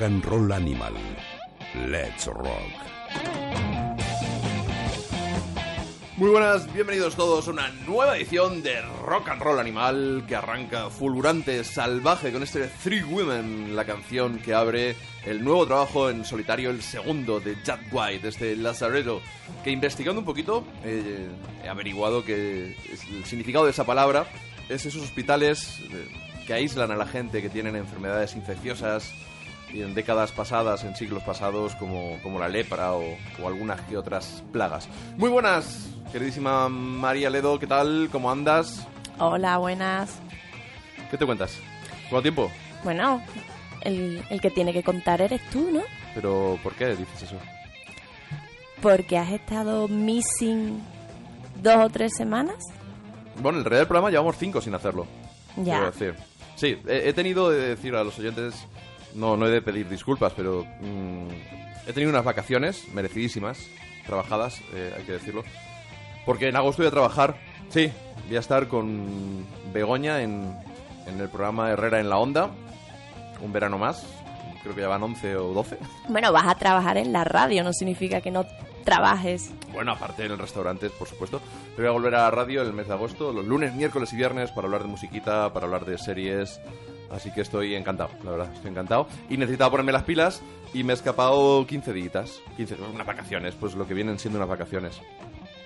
Rock and roll animal. Let's rock. Muy buenas, bienvenidos todos a una nueva edición de Rock and Roll Animal que arranca fulgurante, salvaje con este Three Women, la canción que abre el nuevo trabajo en solitario, el segundo de Jack White, este Lazaretto, que investigando un poquito eh, he averiguado que el significado de esa palabra es esos hospitales eh, que aíslan a la gente que tienen enfermedades infecciosas, y en décadas pasadas, en siglos pasados, como, como la lepra o, o, algunas que otras plagas. Muy buenas, queridísima María Ledo, ¿qué tal? ¿Cómo andas? Hola, buenas. ¿Qué te cuentas? ¿Cuánto tiempo? Bueno, el, el que tiene que contar eres tú, ¿no? Pero, ¿por qué dices eso? Porque has estado missing dos o tres semanas. Bueno, en realidad el programa llevamos cinco sin hacerlo. Ya. Decir. Sí, he, he tenido de decir a los oyentes no, no he de pedir disculpas, pero mmm, he tenido unas vacaciones merecidísimas, trabajadas, eh, hay que decirlo. Porque en agosto voy a trabajar. Sí, voy a estar con Begoña en, en el programa Herrera en la Onda. Un verano más. Creo que ya van 11 o 12. Bueno, vas a trabajar en la radio, no significa que no trabajes. Bueno, aparte en el restaurante, por supuesto. Pero voy a volver a la radio el mes de agosto, los lunes, miércoles y viernes, para hablar de musiquita, para hablar de series. Así que estoy encantado, la verdad, estoy encantado. Y necesitaba ponerme las pilas y me he escapado 15 días. 15, unas vacaciones, pues lo que vienen siendo unas vacaciones.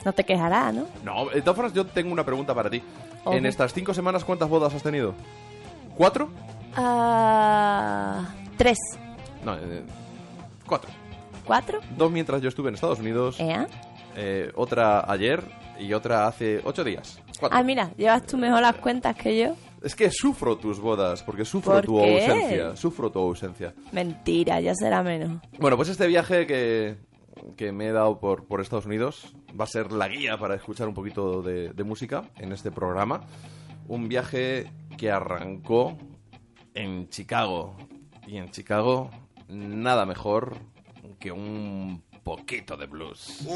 No te quejarás, ¿no? No, de todas formas, yo tengo una pregunta para ti. En estas cinco semanas, ¿cuántas bodas has tenido? ¿Cuatro? Ah, tres. No, eh, cuatro. ¿Cuatro? Dos mientras yo estuve en Estados Unidos, ¿Eh? eh, otra ayer y otra hace ocho días. Cuatro. Ah, mira, llevas tú mejor las cuentas que yo. Es que sufro tus bodas, porque sufro ¿Por tu qué? ausencia. Sufro tu ausencia. Mentira, ya será menos. Bueno, pues este viaje que, que me he dado por, por Estados Unidos va a ser la guía para escuchar un poquito de, de música en este programa. Un viaje que arrancó en Chicago. Y en Chicago, nada mejor que un poquito de blues.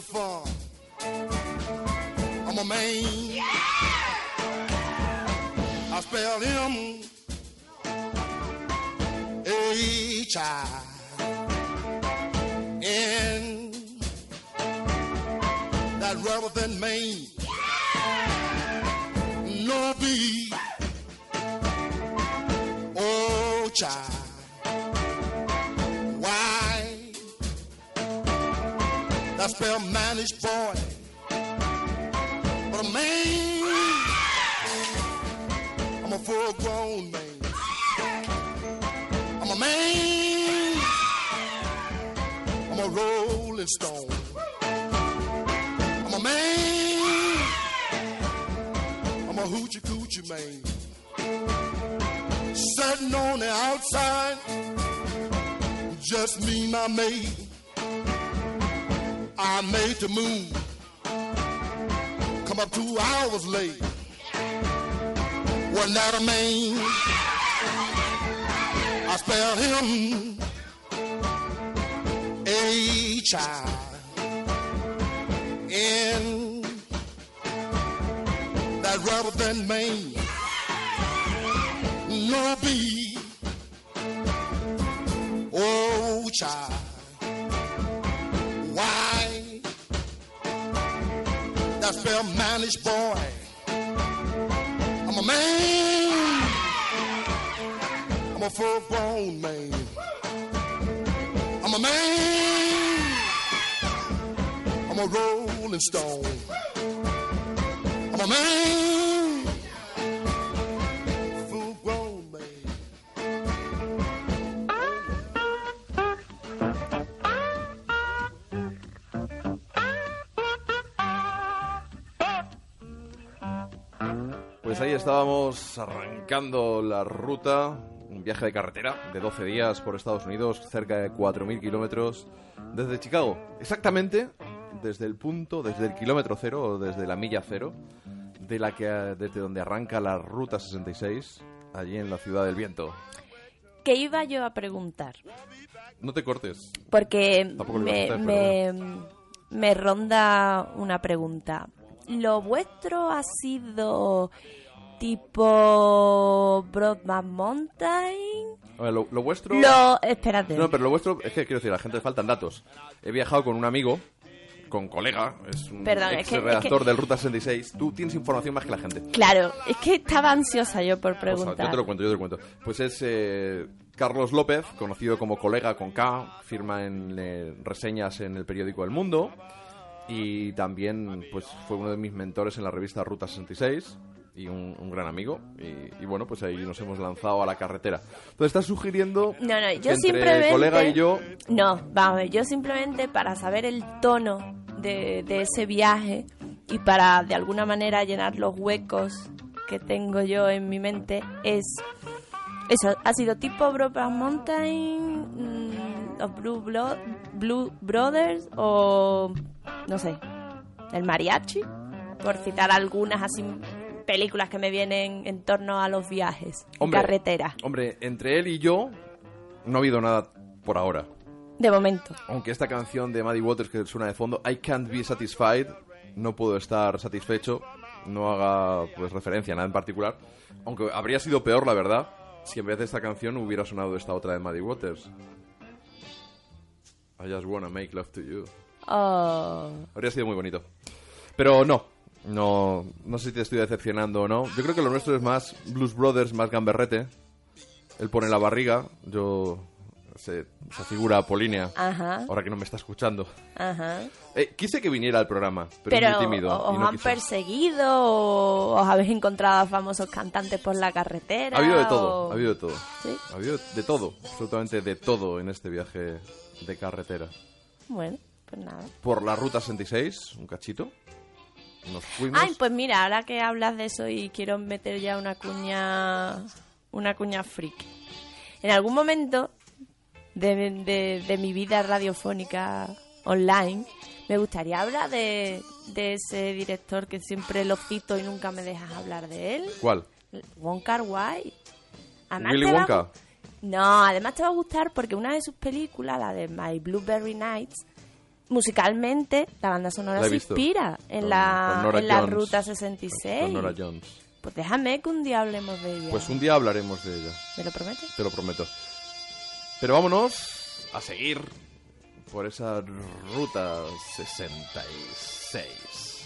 saxophone. Pues ahí estábamos arrancando la ruta, un viaje de carretera de 12 días por Estados Unidos, cerca de 4.000 kilómetros, desde Chicago. Exactamente desde el punto, desde el kilómetro cero o desde la milla cero, de la que, desde donde arranca la ruta 66, allí en la ciudad del viento. ¿Qué iba yo a preguntar? No te cortes. Porque me, me, me ronda una pregunta. ¿Lo vuestro ha sido tipo Broadman Mountain? A ver, lo, lo vuestro... Lo... Espérate. No, pero lo vuestro es que quiero decir, a la gente le faltan datos. He viajado con un amigo, con colega, es un Perdón, es que- es redactor que- del Ruta 66. Tú tienes información más que la gente. Claro, es que estaba ansiosa yo por Pues, preguntar. yo te lo cuento, yo te lo cuento. Pues es eh, Carlos López, conocido como colega con K, firma en eh, reseñas en el periódico El Mundo y también pues fue uno de mis mentores en la revista Ruta 66 y un, un gran amigo. Y, y bueno pues ahí nos hemos lanzado a la carretera. Entonces estás sugiriendo No, no, yo simplemente... colega y yo No, vamos, yo simplemente para saber el tono de, de ese viaje y para de alguna manera llenar los huecos que tengo yo en mi mente es... Eso, ha sido tipo Brokeback Mountain, mm, los Blue, Blo- Blue Brothers o... no sé, el mariachi, por citar algunas así películas que me vienen en torno a los viajes Hombre. carreteras, hombre entre él y yo no ha habido nada por ahora. De momento. aunque esta canción de Maddie Waters que suena de fondo I can't be satisfied no puedo estar satisfecho no haga pues referencia a nada en particular. Aunque habría sido peor la verdad si en vez de esta canción hubiera sonado esta otra de Maddie Waters. I just wanna make love to you. Oh, habría sido muy bonito. Pero no no no sé si te estoy decepcionando o no yo creo que lo nuestro es más Blues Brothers más gamberrete él pone la barriga yo se, esa figura apolínea ajá, ahora que no me está escuchando ajá. eh, quise que viniera al programa, pero, Pero es muy tímido. o- y os no han quiso. perseguido o os habéis encontrado a famosos cantantes por la carretera. Ha habido de todo, ha habido de todo. ¿Sí? Ha habido de todo, absolutamente de todo en este viaje de carretera. Bueno, pues nada. Por la ruta 66, un cachito. Nos fuimos. Ay, pues mira, ahora que hablas de eso y quiero meter ya una cuña, una cuña freak. En algún momento de, de- de mi vida radiofónica online, me gustaría hablar de, de ese director que siempre lo cito y nunca me dejas hablar de él. ¿Cuál? Wong Kar Wai. Willy Wonka. No, además te va a gustar porque una de sus películas, la de My Blueberry Nights, musicalmente la banda sonora La se inspira en Con- la, con en la. Ruta 66. Con Nora Jones. Pues déjame que un día hablemos de ella. Pues un día hablaremos de ella, ¿Me lo prometes? te lo prometo. Pero vámonos a seguir por esa ruta 66.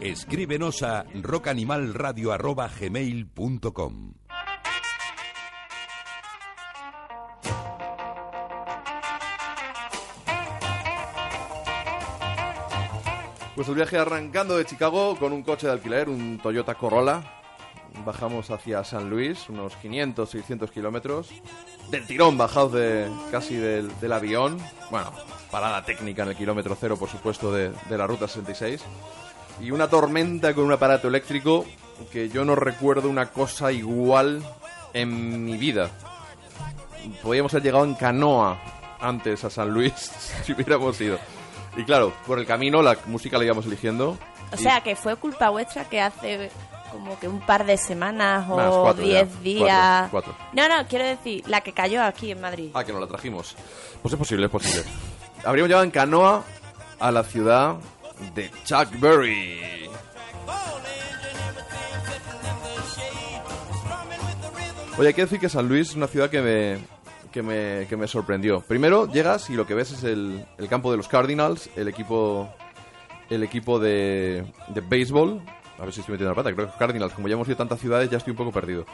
Escríbenos a rockanimalradio.com. Nuestro viaje arrancando de Chicago con un coche de alquiler, un Toyota Corolla. Bajamos hacia San Luis, unos 500, 600 kilómetros. Del tirón, bajados de, casi del, del avión. Bueno, parada técnica en el kilómetro cero, por supuesto, de, de la ruta 66. Y una tormenta con un aparato eléctrico que yo no recuerdo una cosa igual en mi vida. Podíamos haber llegado en canoa antes a San Luis si hubiéramos ido. Y claro, por el camino la música la íbamos eligiendo. O y- sea, que fue culpa vuestra que hace como que un par de semanas Más, o cuatro diez ya. días. Cuatro, No, no, quiero decir, la que cayó aquí en Madrid. Ah, que nos la trajimos. Pues es posible, es posible. Habríamos llegado en canoa a la ciudad de Chuck Berry. Oye, hay que decir que San Luis es una ciudad que me, que me, que me sorprendió. Primero llegas y lo que ves es el, el campo de los Cardinals, el equipo el equipo de, de béisbol. A ver si estoy metiendo la pata. Creo que Cardinals, como ya hemos ido a tantas ciudades, ya estoy un poco perdido.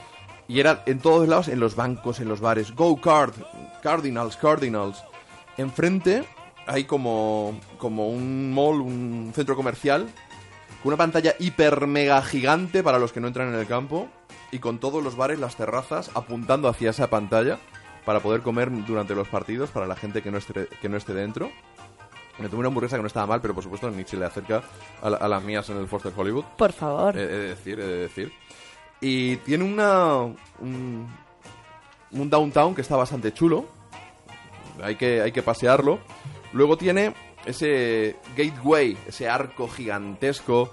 Y era en todos lados, en los bancos, en los bares. Go Card, Cardinals, Cardinals. Enfrente hay como, como un mall, un centro comercial, con una pantalla hiper mega gigante para los que no entran en el campo. Y con todos los bares, las terrazas, apuntando hacia esa pantalla para poder comer durante los partidos para la gente que no esté, que no esté dentro. Me tomé una hamburguesa que no estaba mal, pero por supuesto ni se le acerca a, la- a las mías en el Foster Hollywood. Por favor. He, he de decir, he de decir. Y tiene una. Un, un downtown que está bastante chulo. Hay que, hay que pasearlo. Luego tiene ese gateway, ese arco gigantesco.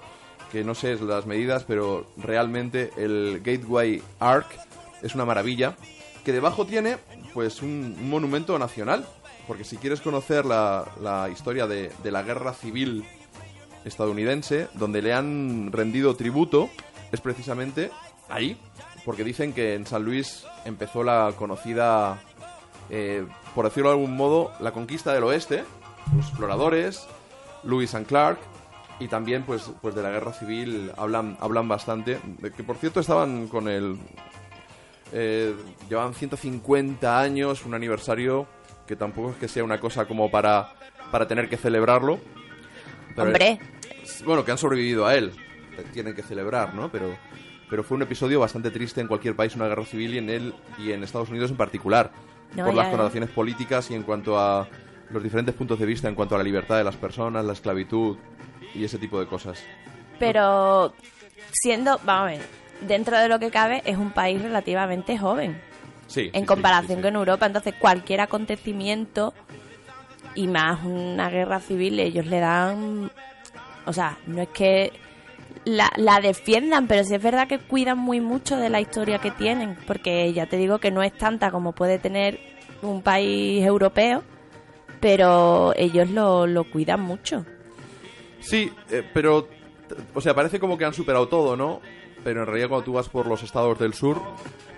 Que no sé las medidas, pero realmente el Gateway Arc es una maravilla. Que debajo tiene, pues, un, un monumento nacional. Porque si quieres conocer la, la historia de, de la guerra civil estadounidense, donde le han rendido tributo, es precisamente ahí, porque dicen que en San Luis empezó la conocida, eh, por decirlo de algún modo, la conquista del oeste, los exploradores, Lewis and Clark, y también pues, pues de la guerra civil hablan, hablan bastante, que por cierto estaban con el... Eh, llevan 150 años, un aniversario que tampoco es que sea una cosa como para, para tener que celebrarlo. Pero- Hombre, bueno, que han sobrevivido a él. Tienen que celebrar, ¿no? Pero, pero fue un episodio bastante triste en cualquier país, una guerra civil y en él y en Estados Unidos en particular. No, por las connotaciones políticas y en cuanto a los diferentes puntos de vista en cuanto a la libertad de las personas, la esclavitud y ese tipo de cosas. pero siendo, vamos a ver, dentro de lo que cabe, es un país relativamente joven. Sí. en sí, comparación sí, con Europa. Entonces, cualquier acontecimiento y más una guerra civil, ellos le dan. O sea, no es que la, la defiendan, pero sí es verdad que cuidan muy mucho de la historia que tienen, porque ya te digo que no es tanta como puede tener un país europeo, pero ellos lo, lo cuidan mucho. Sí, eh, pero, o sea, parece como que han superado todo, ¿no? Pero en realidad cuando tú vas por los estados del sur,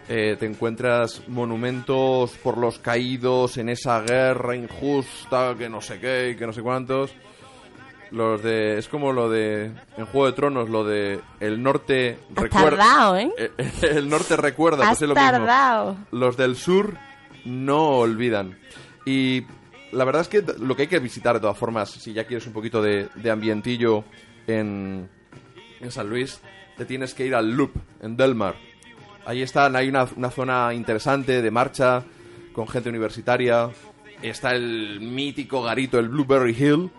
eh, te encuentras monumentos por los caídos en esa guerra injusta, que no sé qué y que no sé cuántos. Los de, es como lo de, en Juego de Tronos, lo de el norte recuerda. ¿eh? El norte recuerda, Has pues es lo mismo los del sur no olvidan. Y la verdad es que lo que hay que visitar de todas formas, si ya quieres un poquito de, de ambientillo en, en San Luis, te tienes que ir al Loop, en Delmar. Ahí están, hay una, una zona interesante de marcha, con gente universitaria. Está el mítico garito, el Blueberry Hill,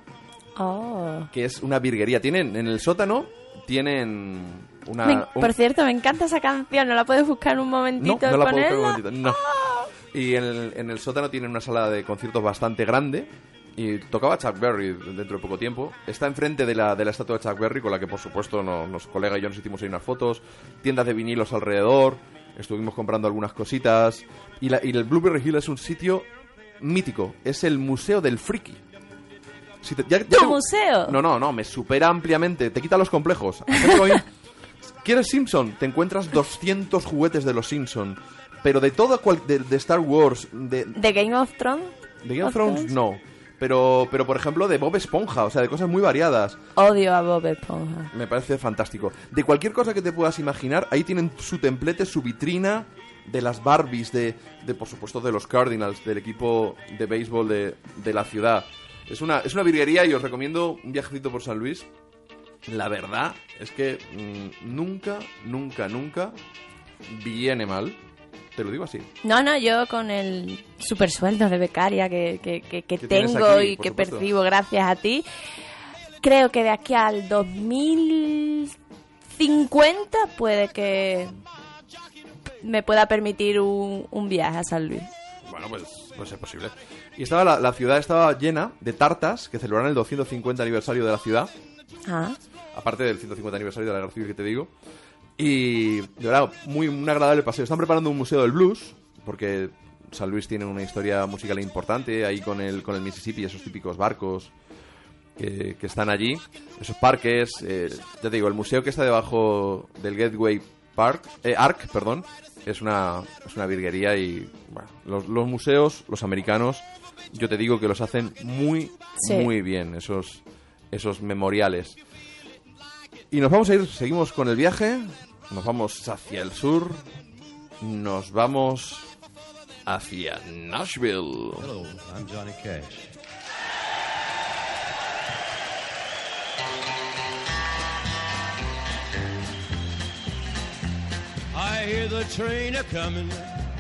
Oh. que es una virguería. Tienen, en el sótano, tienen una... Me- un- por cierto, me encanta esa canción, ¿no la puedes buscar un momentito no, no la puedo buscar un momentito, no. Y en el, en el sótano tienen una sala de conciertos bastante grande. Y tocaba Chuck Berry dentro de poco tiempo. Está enfrente de la, de la estatua de Chuck Berry, con la que por supuesto no, nos colega y yo nos hicimos ahí unas fotos. Tiendas de vinilos alrededor. Estuvimos comprando algunas cositas. Y, la- y el Blueberry Hill es un sitio mítico. Es el museo del friki. Si te- ya- ya ¿Tu te- museo? No, no, no, me supera ampliamente. Te quita los complejos. ¿Quieres Simpson? Te encuentras 200 juguetes de los Simpson. Pero de todo cual, de, de Star Wars, de, ¿De Game of Thrones? de Game of Thrones, no. Pero, pero por ejemplo de Bob Esponja, o sea, de cosas muy variadas. Odio a Bob Esponja. Me parece fantástico. De cualquier cosa que te puedas imaginar, ahí tienen su templete, su vitrina de las Barbies, de, de por supuesto de los Cardinals, del equipo de béisbol de, de la ciudad. Es una, es una virguería y os recomiendo un viajecito por San Luis. La verdad es que mm, nunca, nunca, nunca viene mal. Te lo digo así. No, no, yo con el super sueldo de becaria que, que, que, que tengo aquí, y que supuesto. percibo gracias a ti, creo que de aquí al 2050 puede que me pueda permitir un, un viaje a San Luis. Bueno, pues, pues es posible. Y estaba la, la ciudad estaba llena de tartas que celebraron el 250 aniversario de la ciudad. Ah, aparte del 150 aniversario de la civil que te digo. Y de verdad, muy un agradable paseo. Están preparando un museo del blues, porque San Luis tiene una historia musical importante, ahí con el, con el Mississippi, esos típicos barcos que, que están allí, esos parques. eh, ya te digo, el museo que está debajo del Gateway Park, eh, Arc, perdón, es una, es una virguería y bueno, los, los museos, los americanos, yo te digo que los hacen muy, Sí. muy bien, esos, esos memoriales. Y nos vamos a ir, seguimos con el viaje, nos vamos hacia el sur, nos vamos hacia Nashville. Hello, I'm Johnny Cash. I hear the train a comin',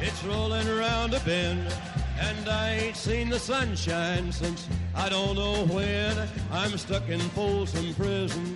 it's rollin' around a bend, and I ain't seen the sunshine since I don't know when. I'm stuck in Folsom Prison,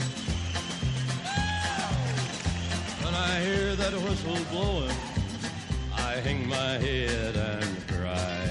I hear that whistle blowing, I hang my head and cry.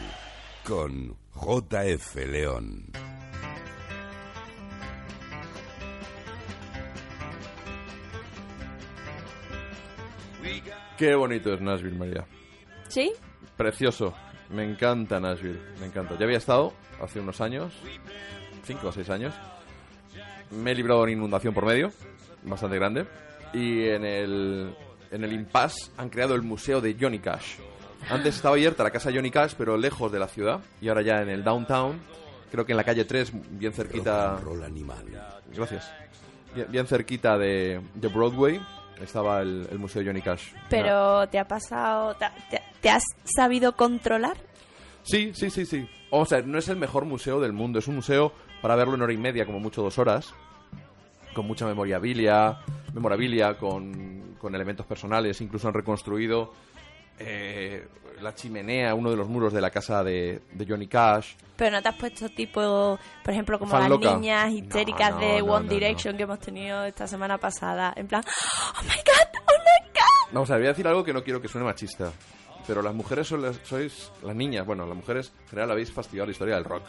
con JF León. Qué bonito es Nashville, María. ¿sí? Precioso. Me encanta Nashville. Me encanta. Ya había estado hace unos años, cinco o seis años. Me he librado de una inundación por medio, bastante grande. Y en el, en el impasse han creado el museo de Johnny Cash. Antes estaba abierta la casa de Johnny Cash, pero lejos de la ciudad. Y ahora ya en el downtown, creo que en la calle 3, bien cerquita. Roll Animal. Gracias. Bien, bien cerquita de, de Broadway estaba el, el museo Johnny Cash. Pero ¿te ha pasado, te, te- te has sabido controlar? Sí, sí, sí, sí. O sea, no es el mejor museo del mundo. Es un museo para verlo en hora y media, como mucho dos horas. con mucha memorabilia, memorabilia con, con elementos personales, incluso han reconstruido eh, la chimenea, uno de los muros de la casa de, de Johnny Cash. Pero no te has puesto tipo, por ejemplo, como Fan las loca. niñas histéricas No, de no, One no, Direction que hemos tenido esta semana pasada. En plan, oh my god, oh my god. Vamos a ver, voy a decir algo que no quiero que suene machista. Pero las mujeres son las- sois, las niñas, bueno, las mujeres en general habéis fastidiado la historia del rock.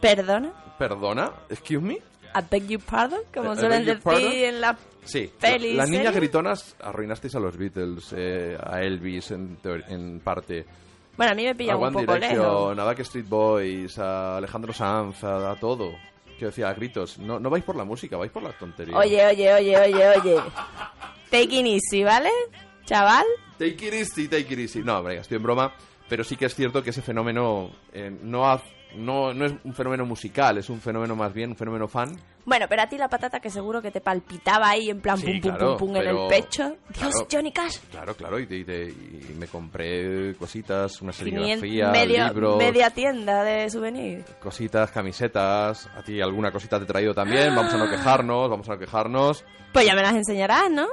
Perdona, ¿Perdona? ¿Excuse me? I beg your pardon, como suelen decir en la... Sí. Pelis, las niñas gritonas arruinasteis a los Beatles, eh, a Elvis en, parte, Bueno, a mí me pilla un poco lejos. A Backstreet Boys, a Alejandro Sanz, a, a todo. Quiero decir, a gritos. No, no vais por la música, vais por las tonterías. Oye, oye, oye, oye, oye. Take it easy, ¿vale? Chaval. Take it easy, take it easy. No, hombre, estoy en broma. Pero sí que es cierto que ese fenómeno eh, no, ha- no, no es un fenómeno musical, es un fenómeno más bien, un fenómeno fan. Bueno, pero a ti la patata que seguro que te palpitaba ahí en plan Sí, pum, pum, claro, pum, pum en el pecho. Dios, claro. Johnny Cash. Claro, claro, y, y- y- me compré cositas, una 500 serigrafía, medio- libros, media tienda de souvenir. cositas, camisetas. A ti alguna cosita te he traído también. Vamos a no quejarnos, vamos a no quejarnos. Pues ya me las enseñarás, ¿no?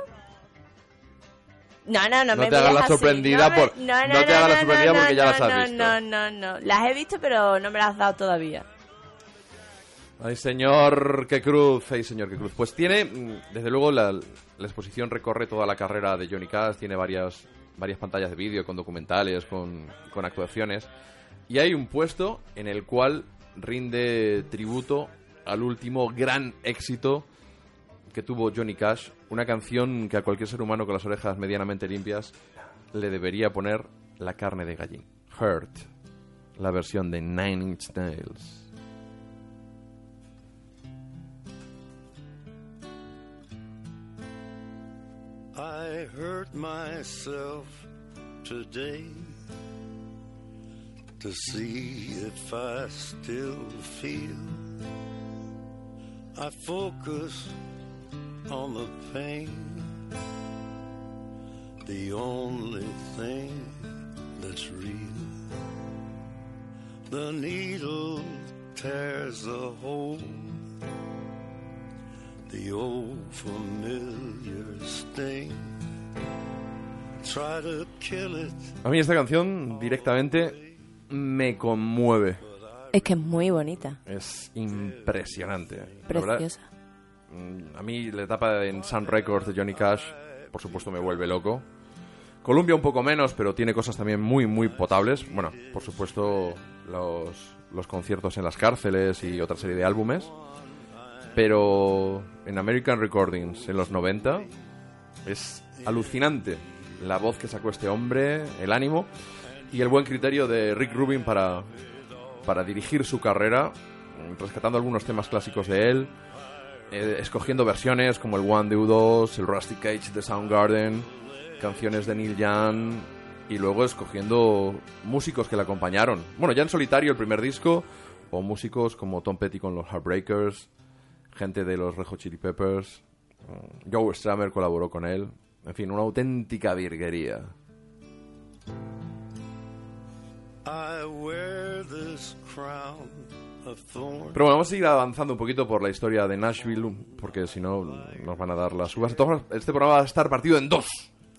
No, no, no, No me te hagas la así. sorprendida no por- no te hagas la sorprendida porque ya las has no, visto. No, no, no, Las he visto, pero no me las has dado todavía. Ay, señor, qué cruz, ay, señor, qué cruz. Pues tiene, mm, desde luego, la, la exposición recorre toda la carrera de Johnny Cash, tiene varias, varias pantallas de vídeo con documentales, con, con actuaciones, y hay un puesto en el cual rinde tributo al último gran éxito que tuvo Johnny Cash, una canción que a cualquier ser humano con las orejas medianamente limpias le debería poner la carne de gallín. Hurt, la versión de Nine Inch Nails. I hurt myself today to see if I still feel. I focus on the pain, the only thing that's real. The needle tears a hole the old familiar sting. Try to kill it. A mí esta canción directamente me conmueve. Es que es muy bonita. Es impresionante. La verdad, Preciosa. Mm, a mí la etapa en Sun Records de Johnny Cash, por supuesto, me vuelve loco. Columbia un poco menos, pero tiene cosas también muy, muy potables. Bueno, por supuesto, los, los conciertos en las cárceles y otra serie de álbumes. Pero en American Recordings, en los 90, es alucinante la voz que sacó este hombre, el ánimo y el buen criterio de Rick Rubin para, para dirigir su carrera, mm, rescatando algunos temas clásicos de él, eh, escogiendo versiones como el One de U2, el Rusty Cage de Soundgarden, canciones de Neil Young y luego escogiendo músicos que le acompañaron. Bueno, ya en solitario el primer disco, o músicos como Tom Petty con los Heartbreakers, gente de los Red Hot Chili Peppers, mm, Joe Strummer colaboró con él. En fin, una auténtica virguería. I wear this crown. Pero bueno, vamos a seguir avanzando un poquito por la historia de Nashville, porque si no nos van a dar las uvas. Este programa va a estar partido en dos.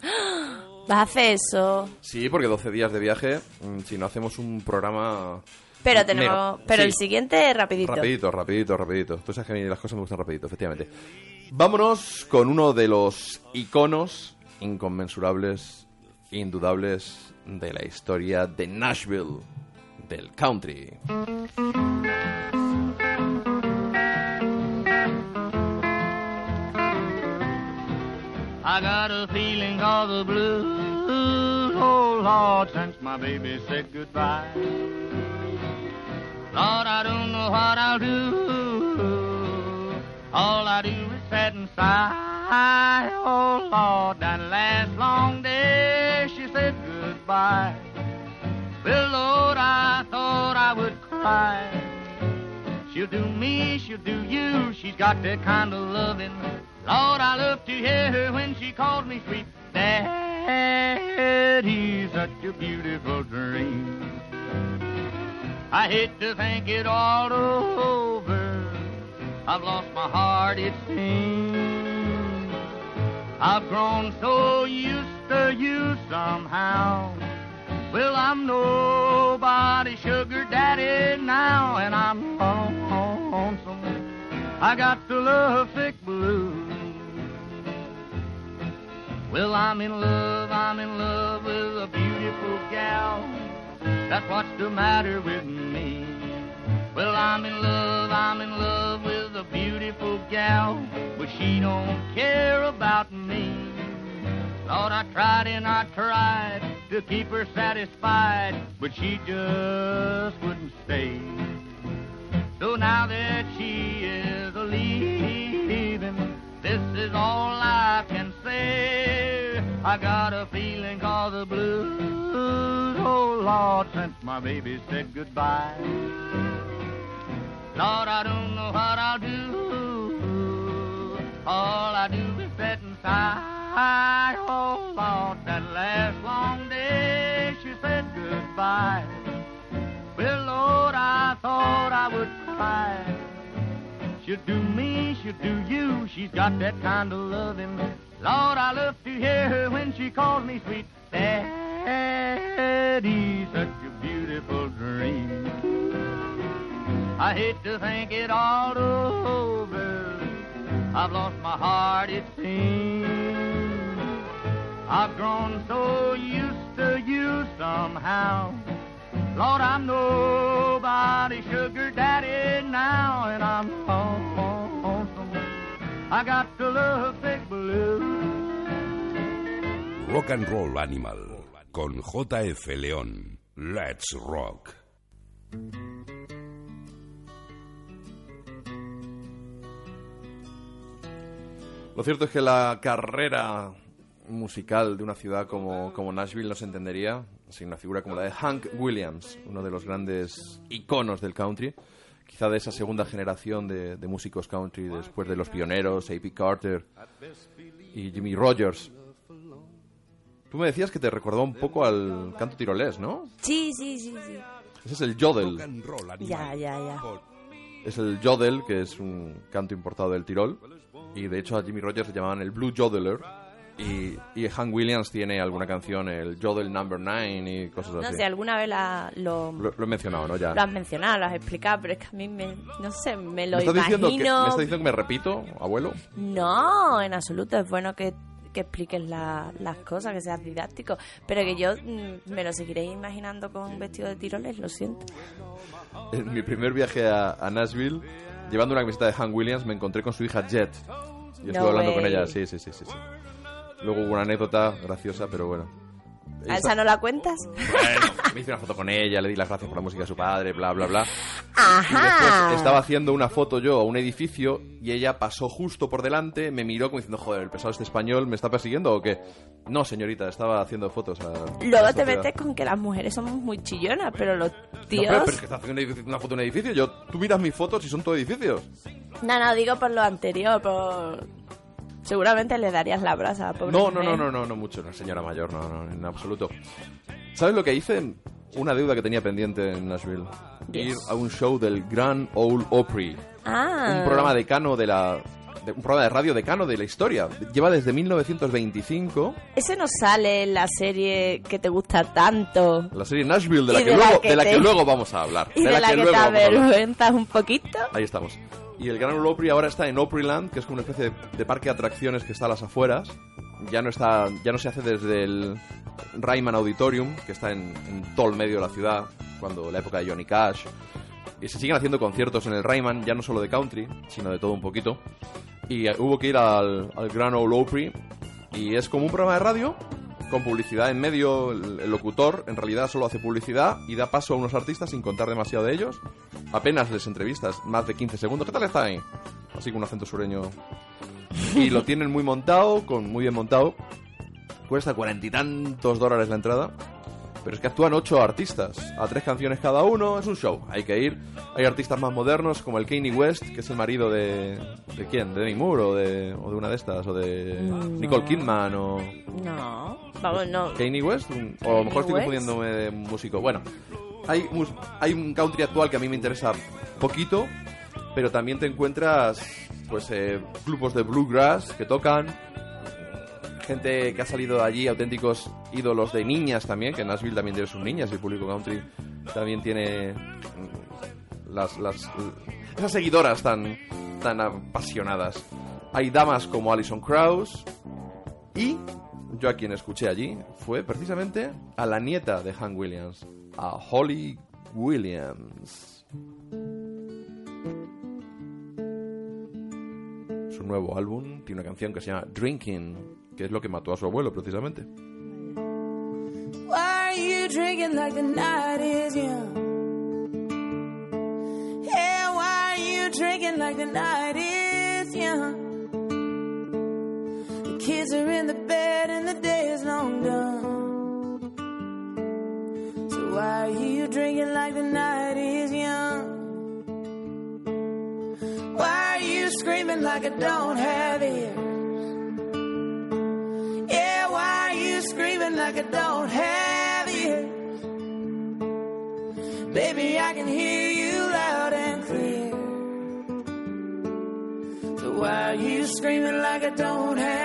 Hacer eso. Sí, porque 12 días de viaje, mm, si no hacemos un programa... Pero mega- tenemos. Pero Sí. el siguiente, rapidito. Rapidito, rapidito, rapidito. Tú sabes que a mí las cosas me gustan rapidito, efectivamente. Vámonos con uno de los iconos inconmensurables, indudables de la historia de Nashville, del country. I got a feeling of the blues, oh Lord, since my baby said goodbye. Lord, I don't know what I'll do. All I do is sit and sigh. Oh Lord, that last long day she said goodbye. Cry. She'll do me, she'll do you. She's got that kind of loving. Lord, I love to hear her when she calls me sweet. Daddy, such a beautiful dream. I hate to think it all over. I've lost my heart, it seems. I've grown so used to you somehow. Well, I'm nobody's sugar daddy now, and I'm lonesome. I got the love sick blues. Well, I'm in love, I'm in love with a beautiful gal. That's what's the matter with me. Well, I'm in love, I'm in love with a beautiful gal, but she don't care about me. Thought I tried and I tried to keep her satisfied, but she just wouldn't stay. So now that she is a leaving, this is all I can say. I got a feeling called the blues, oh Lord, since my baby said goodbye. Lord, I don't know what I'll do. All I do is sit and sigh. I oh Lord, that last long day she said goodbye. Well, Lord, I thought I would cry. She'll do me, she'll do you. She's got that kind of loving. Lord, I love to hear her when she calls me sweet daddy. Such a beautiful dream. I hate to think it all over. I've lost my heart, it seems. I've grown so used to you somehow. Lord, I'm nobody's sugar daddy now, and I'm lonesome. I got to love sick blues. Rock and Roll Animal con JF León. Let's rock. Lo cierto es que la carrera musical de una ciudad como, como Nashville no se entendería sin una figura como la de Hank Williams, uno de los grandes iconos del country, quizá de esa segunda generación de, de músicos country después de los pioneros, A.P. Carter y Jimmy Rogers. Tú me decías que te recordó un poco al canto tirolés, ¿no? Sí, sí, sí, sí. Ese es el yodel. Ya, ya, ya. Es el yodel, que es un canto importado del Tirol. Y de hecho a Jimmy Rogers le llamaban el Blue Yodeler. Y, y Hank Williams tiene alguna canción, el Yodel Number 9 y cosas No así. sé, alguna vez la- lo, Lo, lo he mencionado, ¿no? Ya. lo has mencionado, lo has explicado, pero es que a mí me, no sé, me lo ¿Me estás, diciendo que, imagino. ¿Me estás diciendo que me repito, abuelo? No, en absoluto. Es bueno que, que expliques la- las cosas, que seas didáctico. Pero que yo mm, me lo seguiré imaginando con un vestido de tiroles, lo siento. En mi primer viaje a, a Nashville, llevando una camiseta de Hank Williams, me encontré con su hija Jet. Y No estuve hablando con way. ella, sí, sí, sí, sí, sí. Luego hubo una anécdota graciosa, pero bueno. ¿A esa no la cuentas? Bueno, me hice una foto con ella, le di las gracias por la música de su padre, bla, bla, bla. Y Ajá. después estaba haciendo una foto yo a un edificio y ella pasó justo por delante, me miró como diciendo, joder, el pesado este español me está persiguiendo o qué. No, señorita, estaba haciendo fotos a. a Luego la te metes con que las mujeres somos muy chillonas, pero los No, tíos... pero, pero es que está haciendo una foto en un edificio. Yo, tú miras mis fotos y son todo edificios. No, no, digo por lo anterior, por... Seguramente le darías la brasa, pobre No, no, no, no, no, no mucho, no, señora mayor, no, no, en absoluto. ¿Sabes lo que hice? Una deuda que tenía pendiente en Nashville. Yes. Ir a un show del Grand Ole Opry. Ah. Un programa decano de la... de- un programa de radio decano de la historia. Lleva desde 1925 Ese no sale en la serie que te gusta tanto la serie Nashville, de la, que, de la luego, que de la te- que luego vamos a hablar. y de, la, que, luego te avergüenzas un poquito. Ahí estamos. Y el Gran Opry ahora está en Opryland, que es como una especie de, de parque de atracciones que está a las afueras. Ya no está, ya no se hace desde el Ryman Auditorium, que está en, en todo el medio de la ciudad, cuando la época de Johnny Cash. Y se siguen haciendo conciertos en el Ryman, ya no solo de country, sino de todo un poquito. Y eh, hubo que ir al, al Gran Ole Opry, y es como un programa de radio con publicidad en medio. El, el locutor en realidad solo hace publicidad y da paso a unos artistas sin contar demasiado de ellos. Apenas les entrevistas, más de 15 segundos. ¿Qué tal está ahí? Así con un acento sureño. Y lo tienen muy montado, con muy bien montado. Cuesta cuarenta y tantos dólares la entrada. Pero es que actúan ocho artistas, a tres canciones cada uno, es un show, hay que ir. Hay artistas más modernos como el Kanye West, que es el marido de... ¿De quién? ¿De Demi Moore o de, o de una de estas? ¿O de Mm, Nicole. Kidman o... No, vamos, no. Kanye West, o a lo mejor estoy confundiéndome de músico. Bueno, hay, hay un country actual que a mí me interesa poquito, pero también te encuentras pues eh, grupos de bluegrass que tocan, gente que ha salido de allí, auténticos ídolos de niñas también, que Nashville también tiene sus niñas y el público country también tiene mm, las, las esas seguidoras tan tan apasionadas. Hay damas como Alison Krauss y yo a quien escuché allí fue precisamente a la nieta de Hank Williams, a Holly Williams. Su nuevo álbum tiene una canción que se llama Drinking, que es lo que mató a su abuelo precisamente. Why are you drinking like the night is young? Yeah, why are you drinking like the night is young? The kids are in the bed and the day is long done. So why are you drinking like the night is young? Why are you screaming like I don't have ears? Like I don't have ears? Baby, I can hear you loud and clear. So why are you screaming like I don't have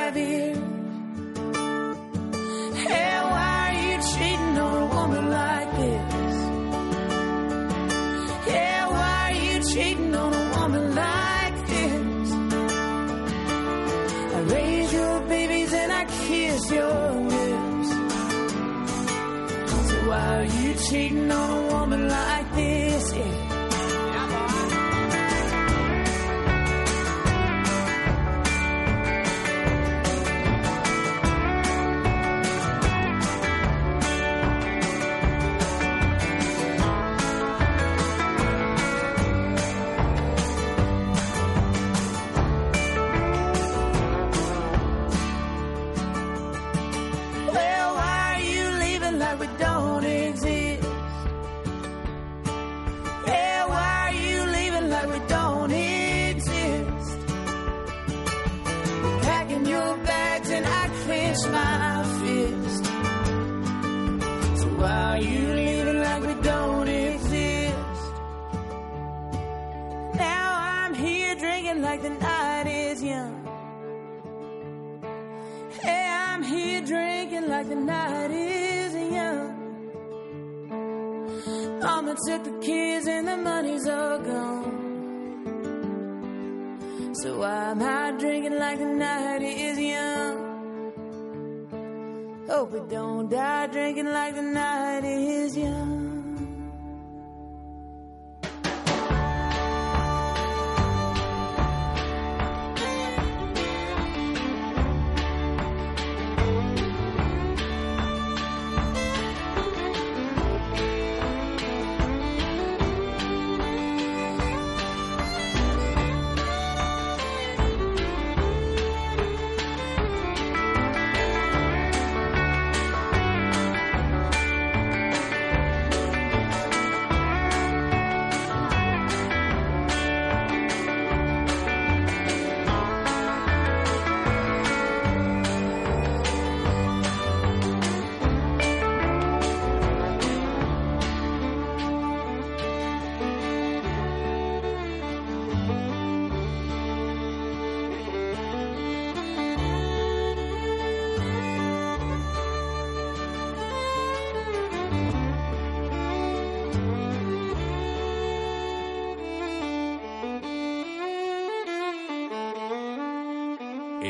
cheating on Mama took the kids and the money's all gone. So I'm out drinking like the night is young. Oh, Hope we don't die drinking like the night is young.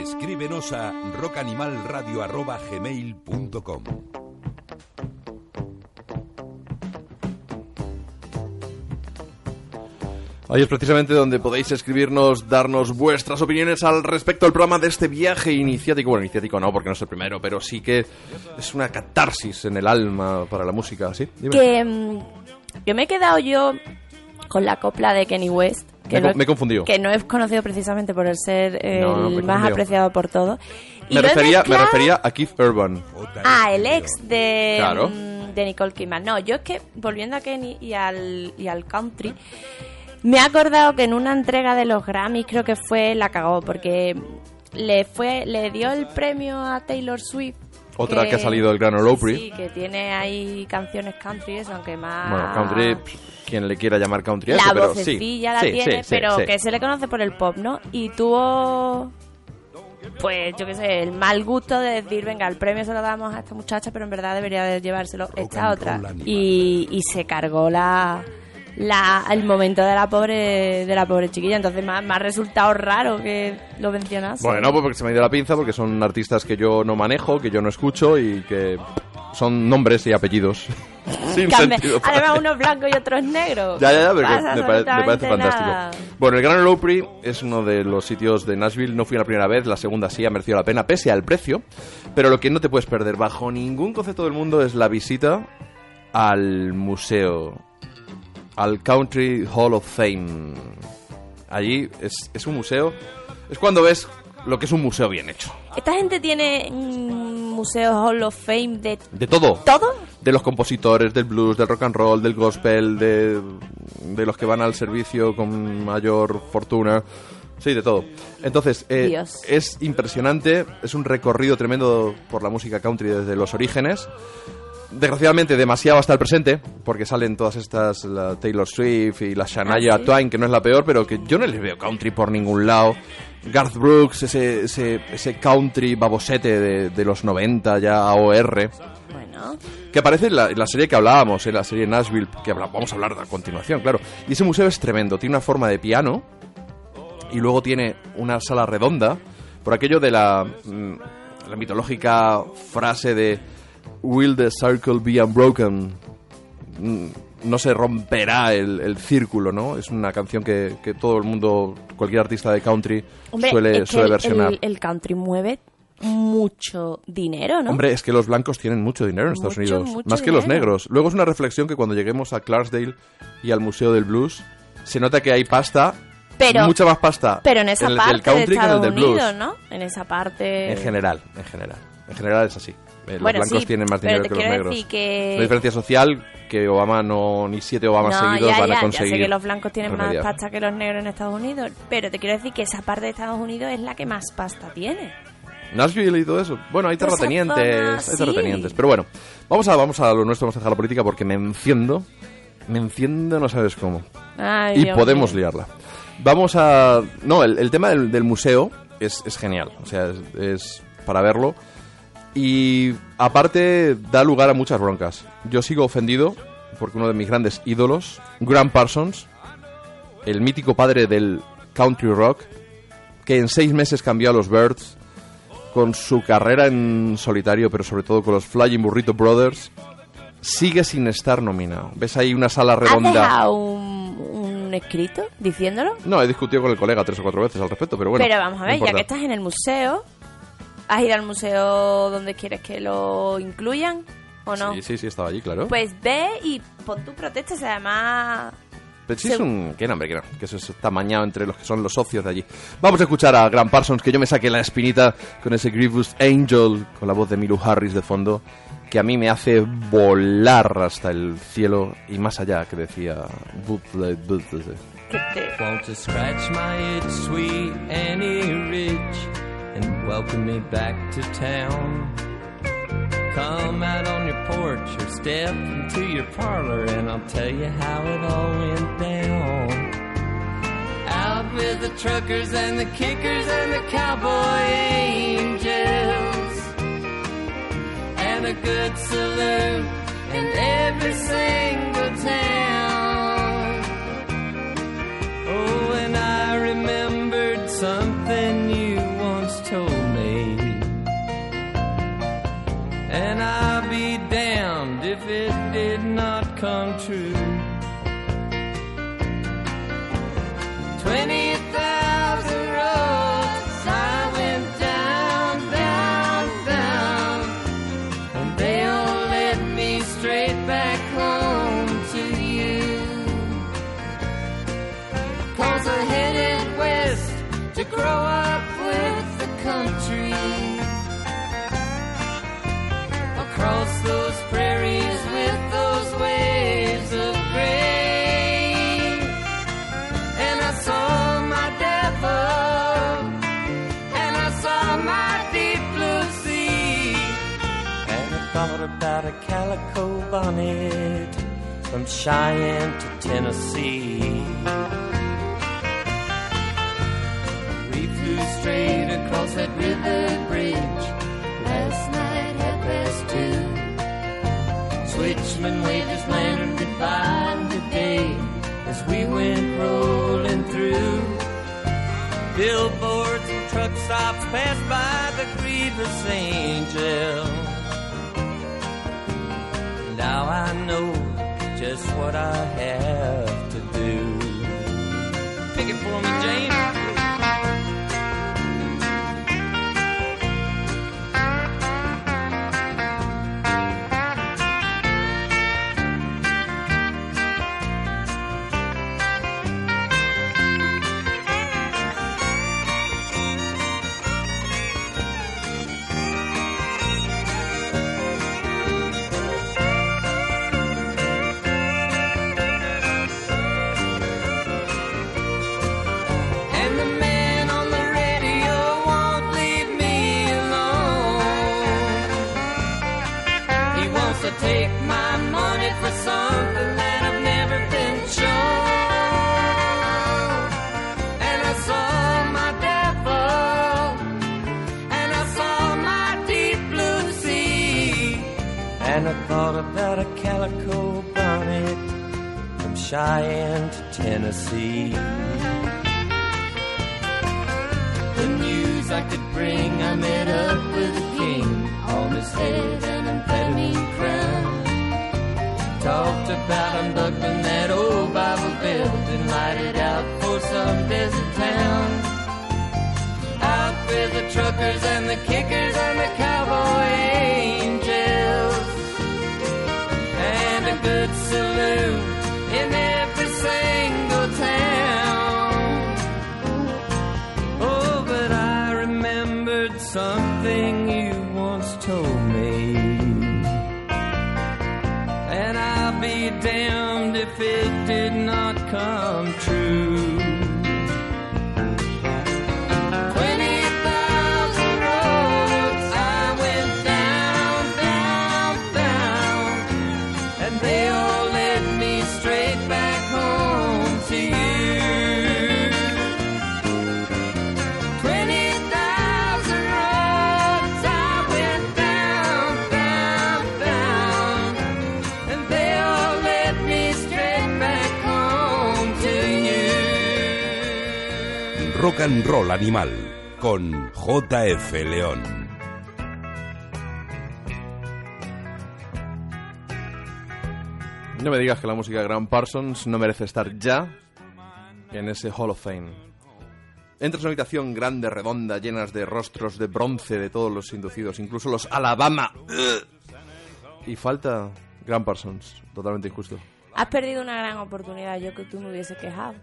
Escríbenos a rockanimalradio.gmail.com Ahí es precisamente donde podéis escribirnos, darnos vuestras opiniones al respecto del programa de este viaje iniciático. Bueno, iniciático no, porque no es el primero, pero sí que es una catarsis en el alma para la música, ¿sí? Dime. Que, mm, que me he quedado yo con la copla de Kenny West. Que Me no es- me he confundido. Que no es conocido precisamente por el ser el No, me he más apreciado por todos. Me refería, me refería a Keith Urban. Ah, el ex de, Claro. mm, de Nicole Kidman. No, yo es que, volviendo a Kenny y al, y al country, me he acordado que en una entrega de los Grammys creo que fue, la cagó, porque le fue le dio el premio a Taylor Swift Otra que ha salido del Gran Opry. Sí, que tiene ahí canciones country, eso, aunque más... Bueno, country, quien le quiera llamar country la eso, pero sí. vocecilla la Sí, tiene, sí, sí, pero sí. que se le conoce por el pop, ¿no? Y tuvo, pues yo qué sé, el mal gusto de decir, venga, el premio se lo damos a esta muchacha, pero en verdad debería de llevárselo esta otra. Y, y se cargó la, la el momento de la pobre de la pobre chiquilla, entonces me ha, me ha resultado raro que lo mencionase. Bueno, pues porque se me ha ido la pinza, porque son artistas que yo no manejo, que yo no escucho y que son nombres y apellidos sin sentido. Además, mí. uno es blanco y otro es negro. Ya, ya, ya, pero que Pasa me, pare- me parece fantástico. nada. Bueno, el Gran Ole Opry es uno de los sitios de Nashville. No fui la primera vez, la segunda sí ha merecido la pena, pese al precio. Pero lo que no te puedes perder bajo ningún concepto del mundo es la visita al museo, al Country Hall of Fame. Allí es, es un museo. Es cuando ves lo que es un museo bien hecho. Esta gente tiene mm, museos Hall of Fame de De todo. todo. de los compositores, del blues, del rock and roll, del gospel, de, de los que van al servicio con mayor fortuna. Sí, de todo. Entonces, eh, es impresionante, es un recorrido tremendo por la música country desde los orígenes. Desgraciadamente, demasiado hasta el presente, porque salen todas estas, la Taylor Swift y la Shania Ah, ¿sí? Twain, que no es la peor, pero que yo no les veo country por ningún lado. Garth Brooks, ese, ese, ese country babosete de, de los 90, ya AOR. Bueno, Que aparece en la, en la serie que hablábamos, en la serie Nashville, que vamos a hablar a continuación, claro. Y ese museo es tremendo, tiene una forma de piano y luego tiene una sala redonda, por aquello de la, mm, la mitológica frase de Will the circle be unbroken? Mm, No se romperá el, el círculo, ¿no? Es una canción que, que todo el mundo, cualquier artista de country hombre, suele, es suele el- versionar. El, el country mueve mucho dinero, ¿no? Hombre, es que los blancos tienen mucho dinero en Estados Mucho, Unidos, mucho más que los negros. Luego es una reflexión que cuando lleguemos a Clarksdale y al Museo del Blues, se nota que hay pasta, Pero- mucha más pasta pero en esa el parte del country de que en el Estados del blues. Unidos, ¿no? En esa parte... En general, en general. En general es así. Eh, Los Bueno, blancos sí, tienen más dinero que los negros. que- Una diferencia social que Obama no, ni siete Obamas no, seguidos ya, van ya, a conseguir. ya sé que los blancos tienen remediar. más pasta que los negros en Estados Unidos, pero te quiero decir que esa parte de Estados Unidos es la que más pasta tiene. Nashville y todo eso. Bueno, hay terratenientes, zona, hay sí. terratenientes. Pero bueno, vamos a, vamos a lo nuestro, vamos a dejar la política porque me enciendo. Me enciendo, no sabes cómo. Ay, y Dios podemos liarla. Vamos a... No, el, el tema del, del museo es, es genial. O sea, es, es para verlo. Y aparte da lugar a muchas broncas. Yo sigo ofendido porque uno de mis grandes ídolos, Graham Parsons, el mítico padre del country rock, que en seis meses cambió a los Birds, con su carrera en solitario, pero sobre todo con los Flying Burrito Brothers, sigue sin estar nominado. ¿Ves ahí una sala ¿Has redonda? dejado un, un escrito diciéndolo? No, he discutido con el colega tres o cuatro veces al respecto, pero bueno. pero vamos a no ver, ya que estás en el museo, ¿has ido al museo donde quieres que lo incluyan o no? Sí, sí, sí, estaba allí, claro. Pues ve y pon tu protesta, además... Pero sí es un... Que no, hombre, que no. Que eso está mañado entre los que son los socios de allí. Vamos a escuchar a Graham Parsons, que yo me saqué la espinita con ese Grievous Angel, con la voz de Milu Harris de fondo, que a mí me hace volar hasta el cielo y más allá, que decía... To scratch my itch, sweet Annie Ridge, and welcome me back to town. Come out on your porch or step into your parlor, and I'll tell you how it all went down. Out with the truckers and the kickers and the cowboy angels, and a good saloon in every single town. Oh, and I remembered something if it did not come true. A calico bonnet from Cheyenne to Tennessee. We flew straight across that river bridge last night half past two. Switchman waved his lantern goodbye today as we went rolling through. Billboards and truck stops passed by the Grievous Angel. Now I know just what I have to do. Pick it for me, Jane. Thought about a calico bonnet from Cheyenne to Tennessee the news I could bring. I met up with the king on his head and amphetamine crown. Talked about unbuckling that old Bible belt and light it out for some desert town. Out with the truckers and the kickers and the cowboy angels. Come true. Rock and Roll Animal con JF León. No me digas que la música de Graham Parsons no merece estar ya en ese Hall of Fame. Entras en una habitación grande, redonda, llenas de rostros de bronce de todos los inducidos, incluso los Alabama. Y falta Graham Parsons, totalmente injusto. Has perdido una gran oportunidad, yo que tú me hubiese quejado.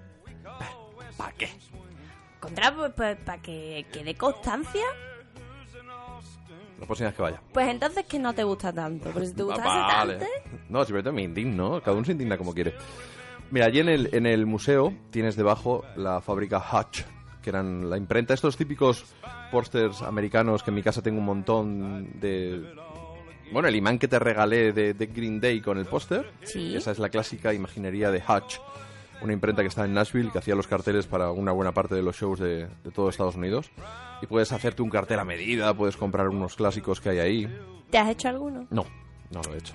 ¿Para qué? Contra, pues, para que quede constancia. La próxima vez que vaya. Pues entonces que no te gusta tanto. Pero si te gustase vale. tanto... No, simplemente me indigno. Cada uno se indigna como quiere. Mira, allí en el, en el museo tienes debajo la fábrica Hutch, que eran la imprenta. Estos típicos pósters americanos que en mi casa tengo un montón de... Bueno, el imán que te regalé de, de Green Day con el póster. Sí. Esa es la clásica imaginería de Hutch. Una imprenta que está en Nashville, que hacía los carteles para una buena parte de los shows de, de todo Estados Unidos. Y puedes hacerte un cartel a medida, puedes comprar unos clásicos que hay ahí. ¿Te has hecho alguno? No, no lo he hecho.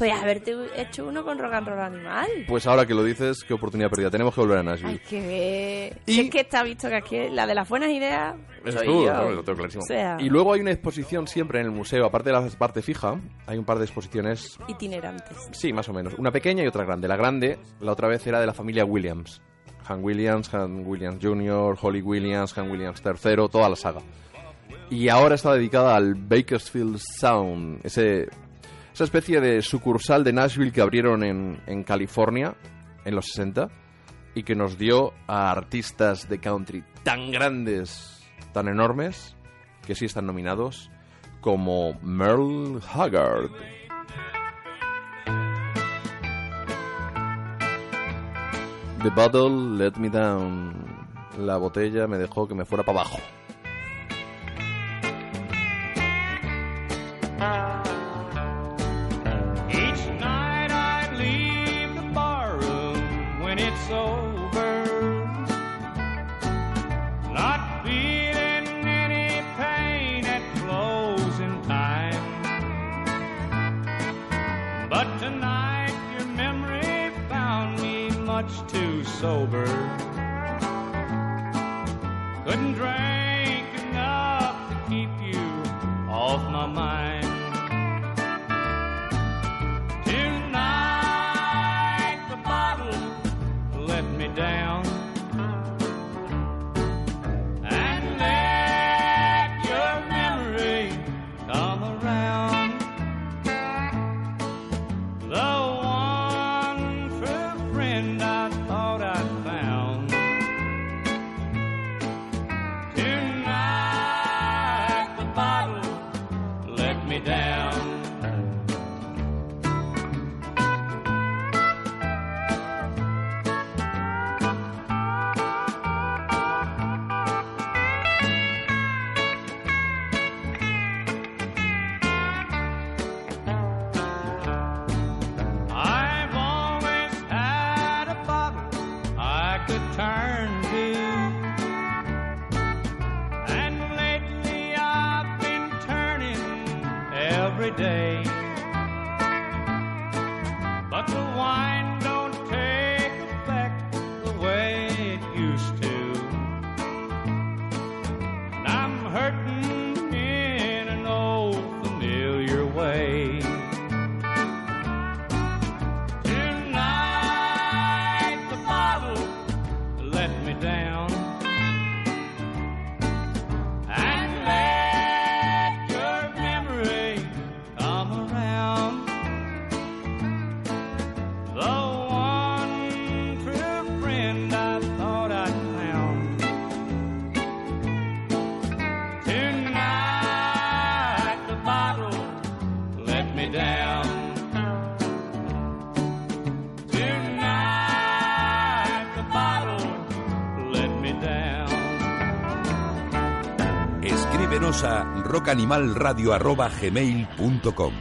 Podrías haberte hecho uno con rock and roll animal. Pues ahora que lo dices, qué oportunidad perdida. Tenemos que volver a Nashville. Hay que ver. Y- Si es que está visto que aquí la de las buenas ideas. Soy tú, yo. ¿no? lo tengo clarísimo. O sea, Y luego hay una exposición siempre en el museo, aparte de la parte fija, hay un par de exposiciones, itinerantes. sí, más o menos. Una pequeña y otra grande. La grande, la otra vez era de la familia Williams. Han Williams, Han Williams Jr., Holly Williams, Han Williams III, toda la saga. Y ahora está dedicada al Bakersfield Sound, ese, esa especie de sucursal de Nashville que abrieron en, en California en los 60 y que nos dio a artistas de country tan grandes, tan enormes, que sí están nominados, como Merle Haggard. The bottle let me down. La botella me dejó que me fuera para abajo. Sober. Not feeling any pain at closing time. But tonight your memory found me much too sober. Couldn't drink enough to keep you off my mind. Day. rockanimalradio.gmail.com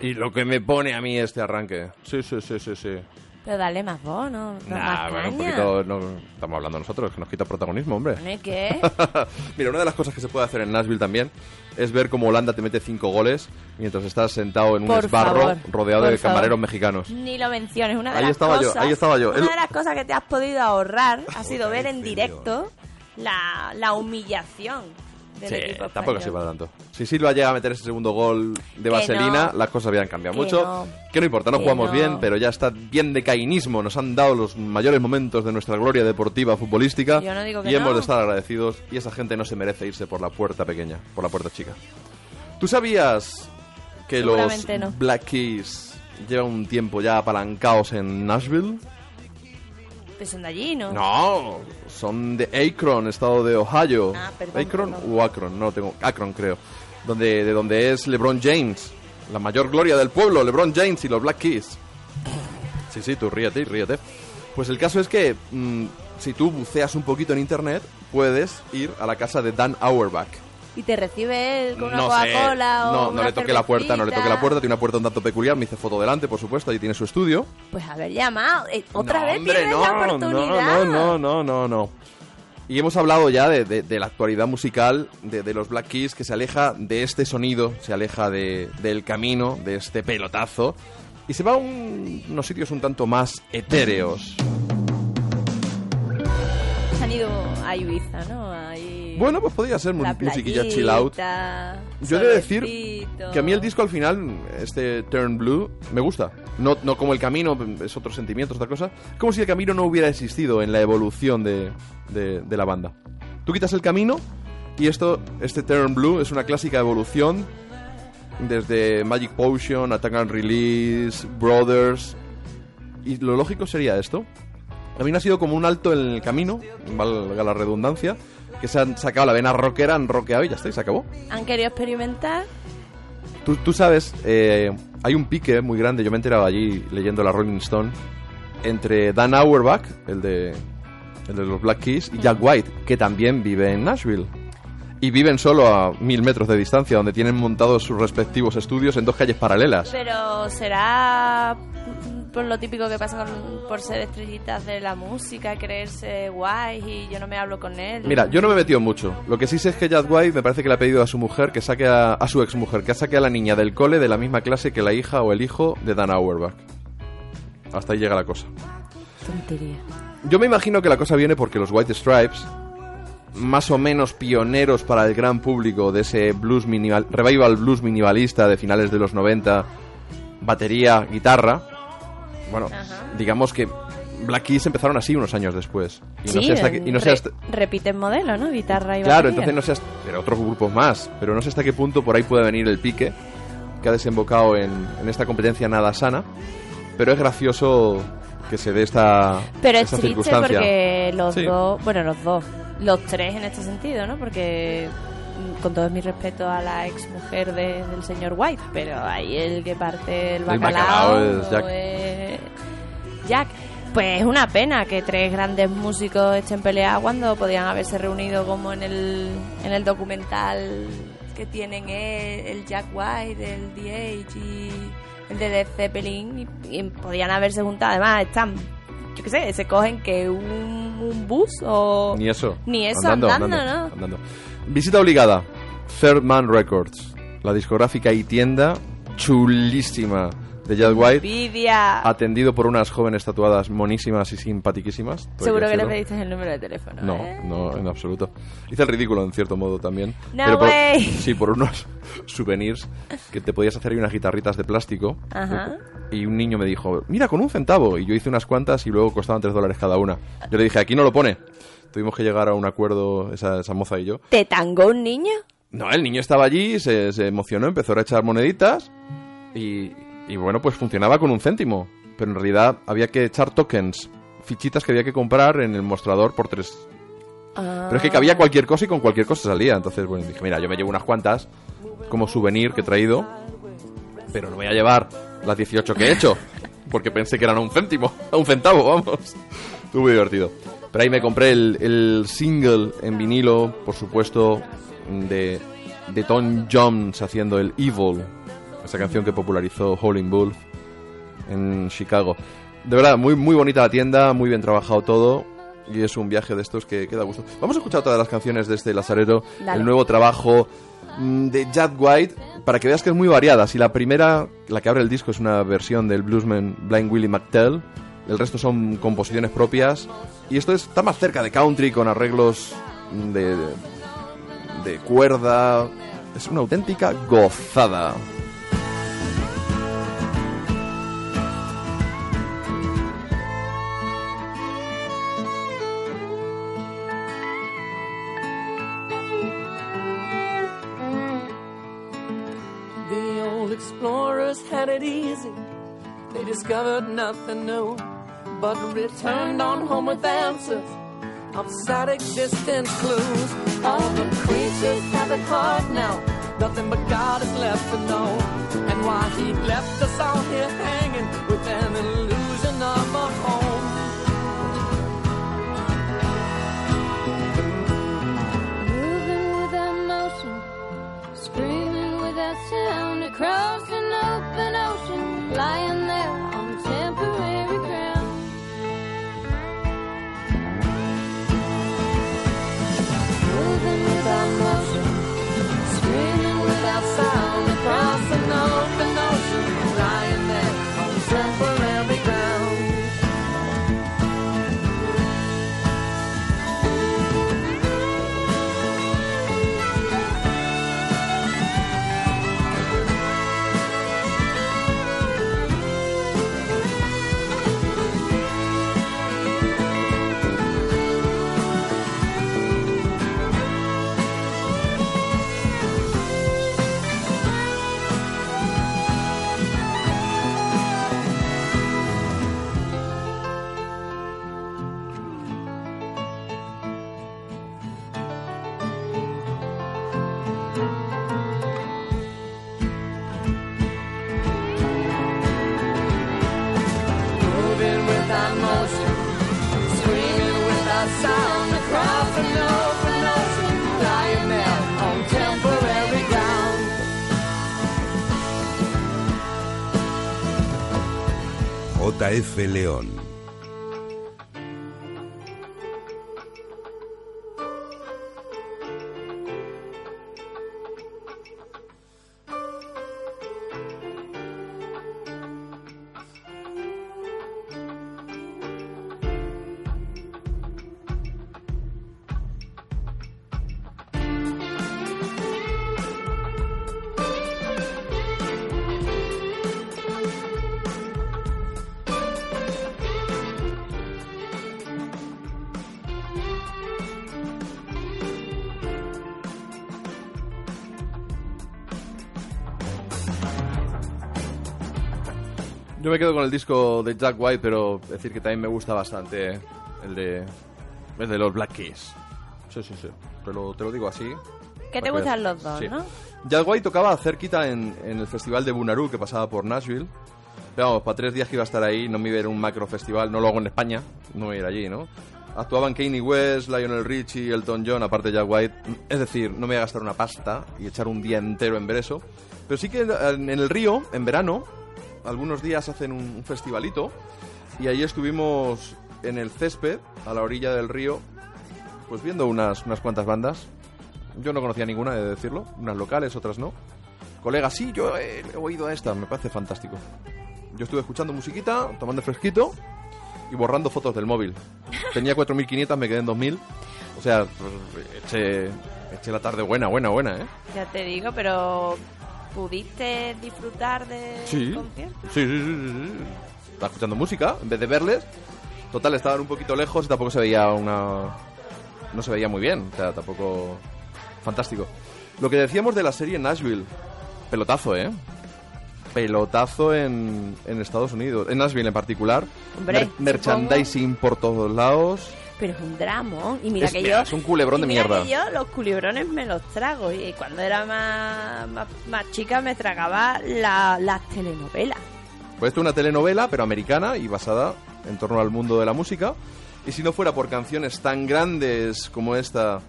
Y lo que me pone a mí este arranque. Sí, sí, sí, sí, sí. Pero dale más voz, ¿no? Da Nah, más bueno, un poquito. No, estamos hablando nosotros, que nos quita protagonismo, hombre. Bueno, ¿y qué? Mira, una de las cosas que se puede hacer en Nashville también es ver cómo Holanda te mete cinco goles mientras estás sentado en un Por esbarro favor, rodeado de favor. camareros mexicanos. Ni lo menciones. Una de Ahí las estaba yo, cosas, ahí estaba yo. Una de las cosas que te has podido ahorrar ha sido ver en directo la, la humillación del Sí, equipo tampoco para tanto. Si Silva llega a meter ese segundo gol de vaselina, no. las cosas habían cambiado Que mucho. no. Que no importa, no jugamos no. bien, pero ya está bien de cainismo. Nos han dado los mayores momentos de nuestra gloria deportiva futbolística. Yo digo que y hemos de estar agradecidos. Y esa gente no se merece irse por la puerta pequeña, por la puerta chica. ¿Tú sabías que los. Black Keys llevan un tiempo ya apalancados en Nashville? Son de allí, ¿no? No, son de Akron, estado de Ohio. Ah, perdón, Akron perdón. o Akron, no tengo. Akron, creo. Donde, de donde es LeBron James, la mayor gloria del pueblo, LeBron James y los Black Keys. Sí, sí, tú ríete, ríete. Pues el caso es que mm, si tú buceas un poquito en internet, puedes ir a la casa de Dan Auerbach. Y te recibe él con una no Coca-Cola o no, no una le toque la puerta, no le toque la puerta, tiene una puerta un tanto peculiar, me hice foto delante, por supuesto, allí tiene su estudio. Pues haber llamado. Eh, Otra No, vez hombre, no, la no, oportunidad. No, no, no, no, no. Y hemos hablado ya de, de- de la actualidad musical de, de los Black Keys, que se aleja de este sonido, se aleja de- del camino, de este pelotazo, y se va a un- unos sitios un tanto más etéreos. ¿No? Ahí... Bueno, pues podría ser La musiquilla chill out. Yo he de decir que a mí el disco al final, este Turn Blue, me gusta. No, no como el camino, es otro sentimiento, otra cosa. Como si el camino no hubiera existido en la evolución de, de- de la banda. Tú quitas el camino y esto, este Turn Blue es una clásica evolución desde Magic Potion, Attack and Release, Brothers. Y lo lógico sería esto. A mí no ha sido como un alto en el camino, valga la redundancia, que se han sacado la vena rockera, han rockeado y ya está, y se acabó. Han querido experimentar. Tú, tú sabes, eh, hay un pique muy grande, yo me he enterado allí leyendo la Rolling Stone, entre Dan Auerbach, el de, el de los Black Keys, y Jack White, que también vive en Nashville. Y viven solo a mil metros de distancia, donde tienen montados sus respectivos estudios en dos calles paralelas. Pero será por lo típico que pasa con, por ser estrellitas de la música, creerse guay y yo no me hablo con él. Mira, yo no me he metido mucho. Lo que sí sé es que Jack White me parece que le ha pedido a su mujer que saque a, a su exmujer, que saque a la niña del cole de la misma clase que la hija o el hijo de Dan Auerbach. Hasta ahí llega la cosa. Tontería. Yo me imagino que la cosa viene porque los White Stripes, más o menos pioneros para el gran público de ese blues minimal, revival blues minimalista de finales de los 90, batería, guitarra, bueno, digamos que Black Keys empezaron así unos años después. Y no sí, sé hasta qué- y no sé re- hasta- repiten modelo, ¿no? Guitarra y Claro, batería. entonces no sé hasta- pero otros grupos más, pero no sé hasta qué punto por ahí puede venir el pique que ha desembocado en, en esta competencia nada sana, pero es gracioso que se dé esta, Pero es esta triste circunstancia. porque los Sí. dos, bueno, los dos, los tres en este sentido, ¿no? Porque con todo mi respeto a la ex mujer del señor White, pero ahí el que parte el El bacalao, es Jack. es Jack. Pues es una pena que tres grandes músicos estén peleados cuando podían haberse reunido como en el, en el documental que tienen el, el Jack White, el DH y el de Led Zeppelin y, y podían haberse juntado. Además están, yo qué sé, se cogen que un, un bus o... Ni eso. Ni eso, andando, ¿no? andando. Visita obligada. Third Man Records. La discográfica y tienda chulísima de Jack White. Envidia. Atendido por unas jóvenes tatuadas monísimas y simpatiquísimas. Seguro que le decirlo. pediste el número de teléfono. No, ¿eh? no, en absoluto. Hice el ridículo en cierto modo también. No pero por, way. Sí, por unos souvenirs que te podías hacer y unas guitarritas de plástico. Ajá. Y un niño me dijo, mira, con un centavo. Y yo hice unas cuantas y luego costaban tres dólares cada una. Yo le dije, aquí no lo pone. Tuvimos que llegar a un acuerdo, esa, esa moza y yo. ¿Te tangó un niño? No, el niño estaba allí, se, se emocionó, empezó a echar moneditas y, y bueno, pues funcionaba con un céntimo. Pero en realidad había que echar tokens, fichitas que había que comprar en el mostrador por tres. Pero es que cabía cualquier cosa y con cualquier cosa salía. Entonces, bueno, dije, mira, yo me llevo unas cuantas como souvenir que he traído, pero no voy a llevar las 18 que he hecho, porque pensé que eran a un céntimo, a un centavo, vamos. Estuvo muy divertido. Pero ahí me compré el, el single en vinilo, por supuesto, de, de Tom Jones haciendo el Evil, esa canción que popularizó Howling Wolf en Chicago. De verdad, muy, muy bonita la tienda, muy bien trabajado todo. Y es un viaje de estos que, que da gusto. Vamos a escuchar todas las canciones de este Lazarero, Dale. el nuevo trabajo mm, de Jack White, para que veas que es muy variada. Si la primera, la que abre el disco, es una versión del bluesman Blind Willie McTell, el resto son composiciones propias. Y esto está más cerca de country, con arreglos de, de, de cuerda. Es una auténtica gozada. The old explorers had it easy. They discovered nothing new, but returned on home with answers of sad existence clues. All the creatures have it hard now. Nothing but God is left to know. And why he left us all here hanging with an illusion of a home. Moving without motion, screaming without sound across an open ocean, lying JF León. Me quedo con el disco de Jack White, pero decir que también me gusta bastante el de, el de los Black Keys. Sí, sí, sí. Te lo, te lo digo así. Que te gustan los dos, Sí. ¿no? Jack White tocaba cerquita en, en el festival de Bunaru que pasaba por Nashville. Pero vamos, para tres días que iba a estar ahí, no me iba a ir a un macro festival, no lo hago en España, no me voy a ir allí, ¿no? Actuaban Kanye West, Lionel Richie, Elton John, aparte de Jack White. Es decir, no me voy a gastar una pasta y echar un día entero en ver eso. Pero sí que en el río, en verano, algunos días hacen un, festivalito y ahí estuvimos en el césped, a la orilla del río, pues viendo unas, unas cuantas bandas. Yo no conocía ninguna, de decirlo. Unas locales, otras no. Colegas, sí, yo he, oído a esta, me parece fantástico. Yo estuve escuchando musiquita, tomando fresquito y borrando fotos del móvil. Tenía 4.500, me quedé en 2.000. O sea, eché la tarde buena, buena, buena, ¿eh? Ya te digo, pero ¿pudiste disfrutar del Sí. concierto? Sí, sí, sí, sí, sí. Estaba escuchando música en vez de verles. Total, estaban un poquito lejos y tampoco se veía una... No se veía muy bien, o sea, tampoco... Fantástico. Lo que decíamos de la serie Nashville. Pelotazo, ¿eh? Pelotazo en, en Estados Unidos. En Nashville en particular. Hombre, merchandising por todos lados. Pero es un drama. Y mira Es- que mira, yo. es un culebrón de mierda. que yo los culebrones me los trago. Y cuando era más, más, más chica me tragaba la- las telenovelas. Pues esto es una telenovela, pero americana y basada en torno al mundo de la música. Y si no fuera por canciones tan grandes como esta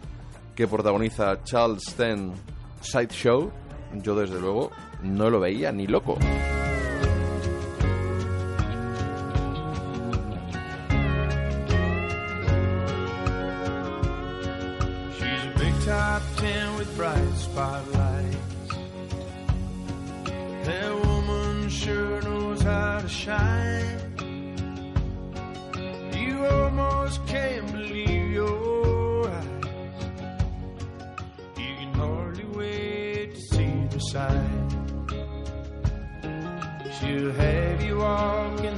que protagoniza Charles Sten Sideshow, yo desde luego no lo veía ni loco. Top ten with bright spotlights. That woman sure knows how to shine. You almost can't believe your eyes. You can hardly wait to see the side. She'll have you walking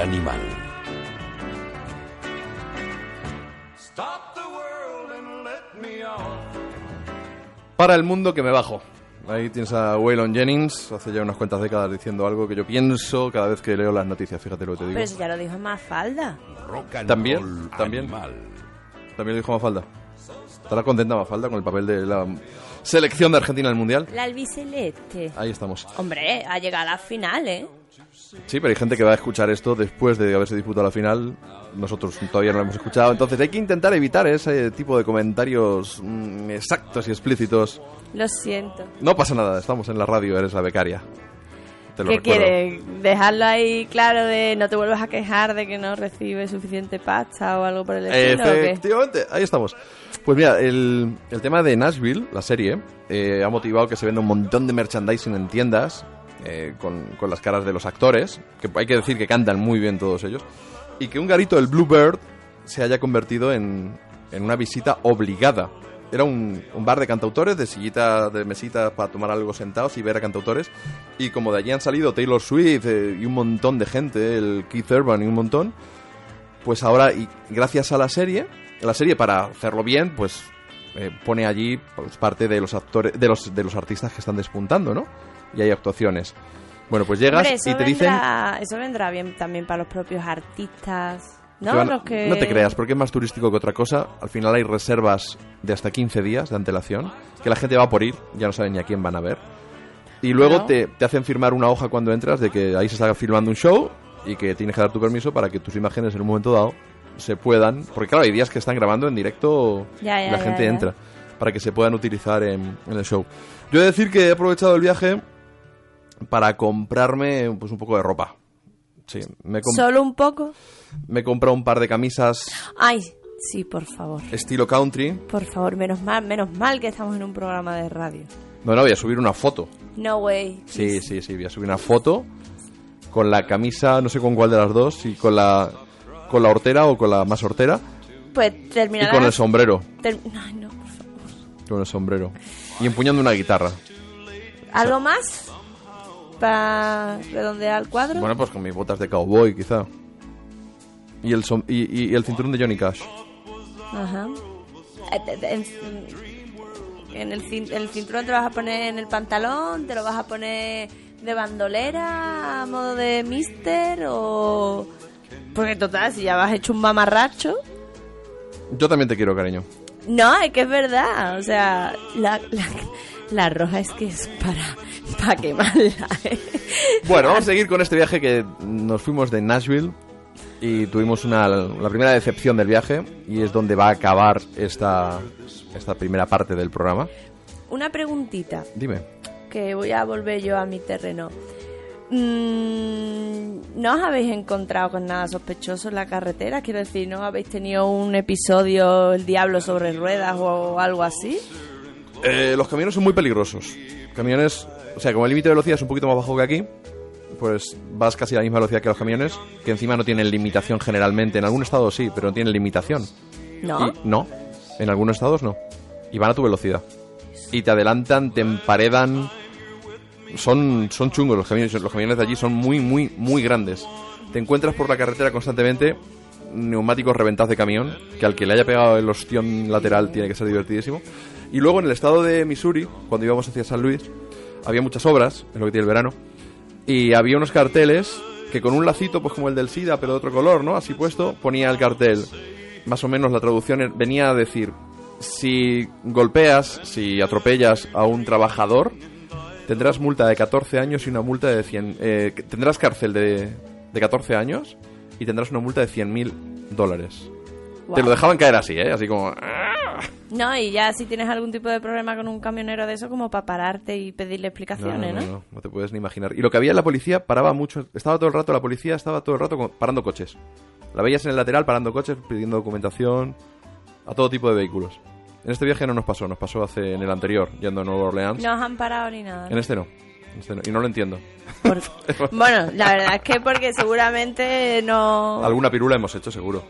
Animal. Para el mundo que me bajo. Ahí tienes a Waylon Jennings, hace ya unas cuantas décadas diciendo algo que yo pienso cada vez que leo las noticias, fíjate lo que te digo. Pero eso ya lo dijo más falda. Rock and También, también. Animal. También lo dijo Mafalda. ¿Estará contenta Mafalda con el papel de la selección de Argentina en el Mundial? La albiceleste. Ahí estamos. Hombre, ha llegado a la final, ¿eh? Sí, pero hay gente que va a escuchar esto después de haberse disputado la final. Nosotros todavía no lo hemos escuchado. Entonces hay que intentar evitar ese tipo de comentarios mm, exactos y explícitos. Lo siento. No pasa nada, estamos en la radio, eres la becaria. Te lo ¿Qué recuerdo. quiere? ¿Dejarlo ahí claro de no te vuelvas a quejar de que no recibe suficiente pasta o algo por el estilo? Efectivamente, ahí estamos. Pues mira, el, el tema de Nashville, la serie, eh, ha motivado que se venda un montón de merchandising en tiendas eh, con, con las caras de los actores, que hay que decir que cantan muy bien todos ellos, y que un garito del Bluebird se haya convertido en, en una visita obligada. Era un, un bar de cantautores, de sillita, de mesita para tomar algo sentados y ver a cantautores. Y como de allí han salido Taylor Swift eh, y un montón de gente, el Keith Urban y un montón, pues ahora, y gracias a la serie, la serie para hacerlo bien, pues eh, pone allí pues, parte de los actores, de los, de los artistas que están despuntando, ¿no? Y hay actuaciones. Bueno, pues llegas Hombre, y te dicen... vendrá, Eso vendrá bien también para los propios artistas, ¿no? que van- Los que... no te creas, porque es más turístico que otra cosa. Al final hay reservas de hasta 15 días de antelación, que la gente va por ir, ya no saben ni a quién van a ver. Y luego No. te, te hacen firmar una hoja cuando entras de que ahí se está filmando un show y que tienes que dar tu permiso para que tus imágenes en un momento dado se puedan... Porque claro, hay días que están grabando en directo Ya, y la ya, gente entra para que se puedan utilizar en, en el show. Yo he de decir que he aprovechado el viaje para comprarme pues un poco de ropa. Sí, me ¿Solo un poco? me he comprado un par de camisas Ay, sí, por favor. estilo country. Por favor, menos mal, menos mal que estamos en un programa de radio. No, no, voy a subir una foto. No way. Sí, sí, sí, voy a subir una foto con la camisa, no sé con cuál de las dos, si con la con la hortera o con la más hortera Pues y terminará. con el sombrero, ter- Ay, no, por favor. con el sombrero y empuñando una guitarra. ¿Algo más? Para redondear el cuadro. Bueno, pues con mis botas de cowboy, quizá. Y el som- y, y el cinturón de Johnny Cash. Ajá. Eh, En, en el, cin- el cinturón te lo vas a poner en el pantalón, te lo vas a poner de bandolera a modo de mister o... Porque total, si ya vas hecho un mamarracho... Yo también te quiero, cariño. No, es que es verdad. O sea, la, la, la roja es que es para, para quemarla. ¿eh? Bueno, vamos a seguir con este viaje que nos fuimos de Nashville y tuvimos una, la primera decepción del viaje y es donde va a acabar esta, esta primera parte del programa. Una preguntita, Dime. que voy a volver yo a mi terreno. Mm, ¿No os habéis encontrado con nada sospechoso en la carretera? Quiero decir, ¿no habéis tenido un episodio El Diablo sobre ruedas o algo así? Eh, los camiones son muy peligrosos. Camiones, o sea, como el límite de velocidad es un poquito más bajo que aquí, pues vas casi a la misma velocidad que los camiones, que encima no tienen limitación generalmente. En algún estado sí, pero no tienen limitación. ¿No? Y- no, en algunos estados no. Y van a tu velocidad. Y te adelantan, te emparedan. Son, son chungos los camiones. Los camiones de allí son muy, muy, muy grandes. Te encuentras por la carretera constantemente neumáticos reventados de camión, que al que le haya pegado el ostión lateral tiene que ser divertidísimo. Y luego en el estado de Missouri, cuando íbamos hacia San Luis, había muchas obras, es lo que tiene el verano, y había unos carteles que con un lacito, pues como el del SIDA, pero de otro color, ¿no? Así puesto, ponía el cartel. Más o menos la traducción er- venía a decir, si golpeas, si atropellas a un trabajador, tendrás multa de 14 años y una multa de 100... eh, tendrás cárcel de, de 14 años y tendrás una multa de 100.000 dólares. Te lo dejaban caer así, ¿eh? Así como... No, y ya si tienes algún tipo de problema con un camionero de eso, como para pararte y pedirle explicaciones, no, ¿no? no, no, no te puedes ni imaginar. Y lo que había en la policía paraba mucho. Estaba todo el rato, la policía estaba todo el rato parando coches. La veías en el lateral parando coches, pidiendo documentación a todo tipo de vehículos. En este viaje no nos pasó, nos pasó hace en el anterior, yendo a Nueva Orleans. No os han parado ni nada. En este no. En este no, Y no lo entiendo. Bueno, la verdad es que porque seguramente no... Alguna pirula hemos hecho, seguro.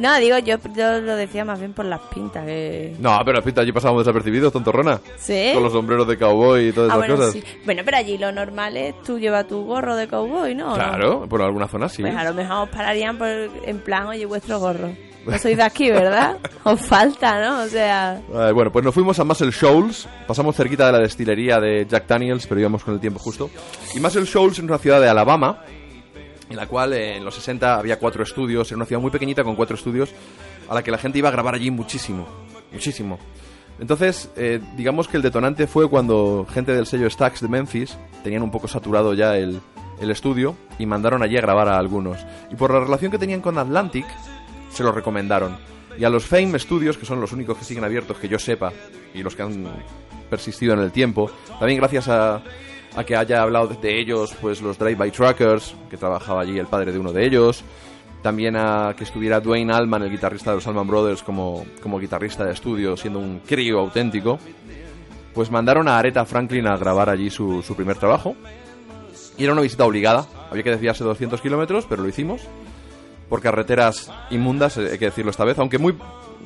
No, digo, yo, yo lo decía más bien por las pintas que... No, pero las pintas allí pasábamos desapercibidos, tontorrona. ¿Sí? Con los sombreros de cowboy y todas Ah, esas bueno, cosas. sí. Bueno, pero allí lo normal es tú llevas tu gorro de cowboy, ¿no? ¿O no? Claro, por alguna zona sí. Pues a lo mejor os pararían por, en plan, oye, vuestro gorro. No sois de aquí, ¿verdad? Os falta, ¿no? O sea... Eh, bueno, pues nos fuimos a Muscle Shoals, pasamos cerquita de la destilería de Jack Daniels, pero íbamos con el tiempo justo. Y Muscle Shoals es una ciudad de Alabama, en la cual eh, en los 60 había cuatro estudios, era una ciudad muy pequeñita con cuatro estudios, a la que la gente iba a grabar allí muchísimo, muchísimo. Entonces, eh, digamos que el detonante fue cuando gente del sello Stax de Memphis tenían un poco saturado ya el, el estudio y mandaron allí a grabar a algunos. Y por la relación que tenían con Atlantic, se lo recomendaron. Y a los Fame Studios, que son los únicos que siguen abiertos que yo sepa, y los que han persistido en el tiempo, también gracias a, a que haya hablado de ellos, pues los Drive-By Truckers, que trabajaba allí el padre de uno de ellos, también a que estuviera Dwayne Allman, el guitarrista de los Allman Brothers, como, como guitarrista de estudio, siendo un crío auténtico, pues mandaron a Aretha Franklin a grabar allí su, su primer trabajo. Y era una visita obligada, había que desviarse 200 kilómetros, pero lo hicimos por carreteras inmundas, eh, hay que decirlo esta vez, aunque muy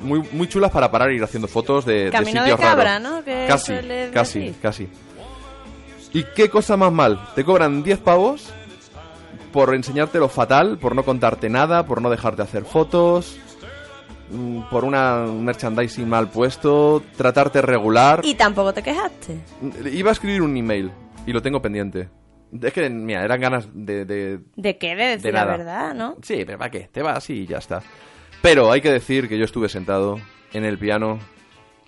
muy muy chulas para parar e ir haciendo fotos de, de Camino de sitios cabra, raros. ¿no? Que casi, casi, casi. ¿Y qué cosa más mal? Te cobran 10 pavos por enseñarte lo fatal, por no contarte nada, por no dejarte hacer fotos, mm, por una un merchandising mal puesto, tratarte regular. Y tampoco te quejaste. Iba a escribir un email y lo tengo pendiente. Es que, mira, eran ganas de, de, ¿De qué? De decir De la verdad, ¿no? Sí, pero ¿para qué? Te vas y ya está. Pero hay que decir que yo estuve sentado en el piano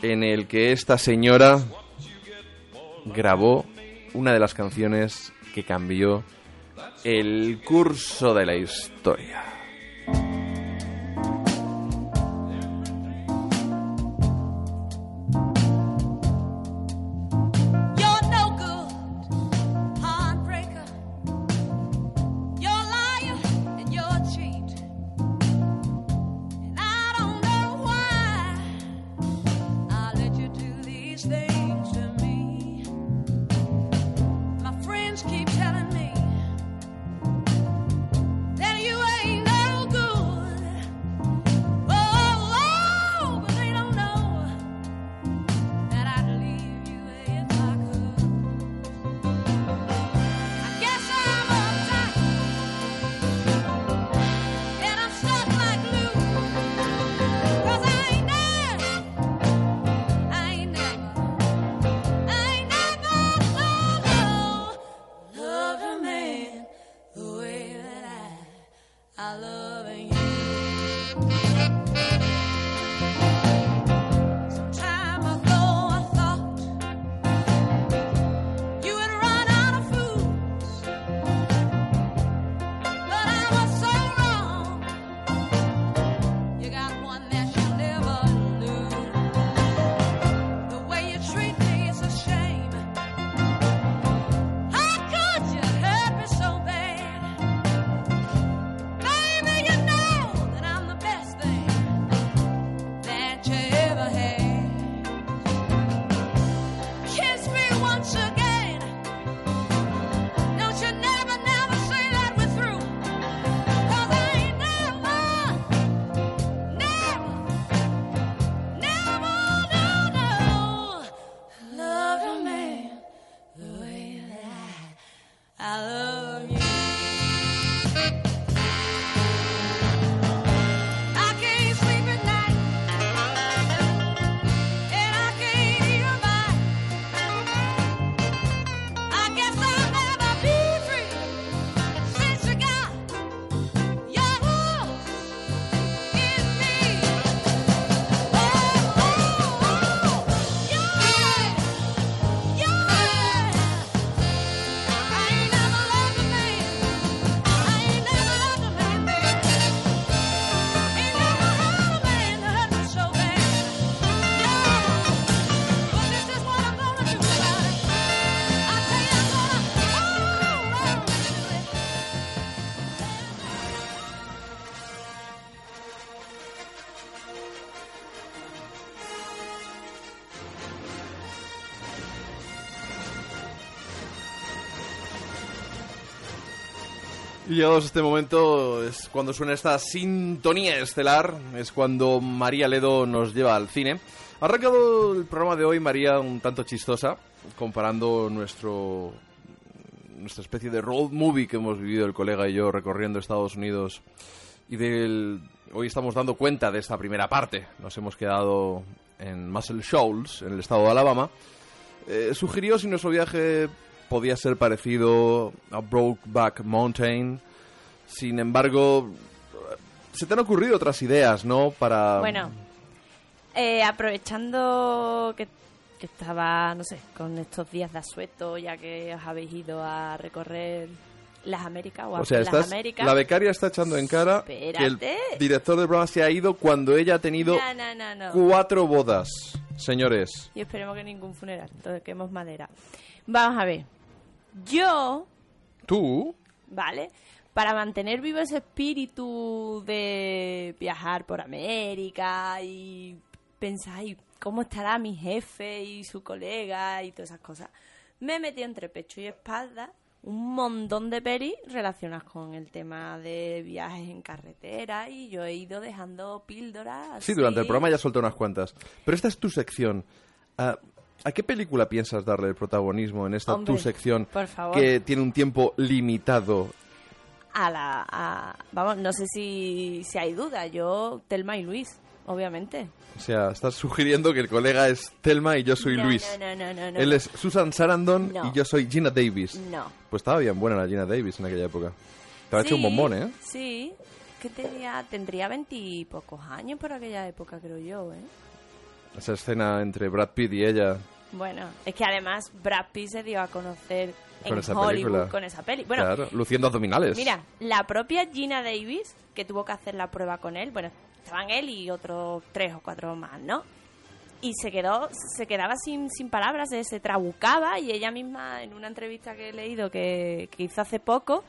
en el que esta señora grabó una de las canciones que cambió el curso de la historia. Y llegados a este momento es cuando suena esta sintonía estelar, es cuando María Ledo nos lleva al cine. Ha arrancado el programa de hoy María un tanto chistosa, comparando nuestro nuestra especie de road movie que hemos vivido el colega y yo recorriendo Estados Unidos y del hoy estamos dando cuenta de esta primera parte. Nos hemos quedado en Muscle Shoals, en el estado de Alabama. Eh, sugirió si nuestro viaje podía ser parecido a Brokeback Mountain. Sin embargo, se te han ocurrido otras ideas, ¿no? Para Bueno, eh, aprovechando que, que estaba, no sé, con estos días de asueto, ya que os habéis ido a recorrer las Américas o, o sea, las estás, Américas. la becaria está echando en cara que el director del programa se ha ido cuando ella ha tenido No, no, no, no. cuatro bodas, señores. Y esperemos que ningún funeral, toquemos madera. Vamos a ver. Yo, ¿Tú? ¿vale? Para mantener vivo ese espíritu de viajar por América y pensar, "Ay, ¿cómo estará mi jefe y su colega y todas esas cosas? Me he metido entre pecho y espalda un montón de pelis relacionadas con el tema de viajes en carretera y yo he ido dejando píldoras. Sí, durante el programa ya solté unas cuantas. Pero esta es tu sección. Ah, ¿A qué película piensas darle el protagonismo en esta Hombre, tu sección por favor. que tiene un tiempo limitado? a la a- vamos no sé si, si hay duda yo Telma y Luis obviamente O sea, estás sugiriendo que el colega es Telma y yo soy No, Luis. no, no, no, no, Él es Susan Sarandon No. y yo soy Gina Davis. no Pues estaba bien buena la Gina Davis en aquella época. Te ha hecho un bombón, ¿eh? sí que tenía tendría veintipocos años por aquella época creo yo eh Esa escena entre Brad Pitt y ella. bueno es que además Brad Pitt se dio a conocer Con en esa Hollywood película. con esa peli bueno claro, luciendo abdominales. Mira, la propia Gina Davis, que tuvo que hacer la prueba con él, bueno, estaban él y otros tres o cuatro más, ¿no? Y se quedó, se quedaba sin, sin palabras, se, se trabucaba y ella misma en una entrevista que he leído que, que hizo hace poco,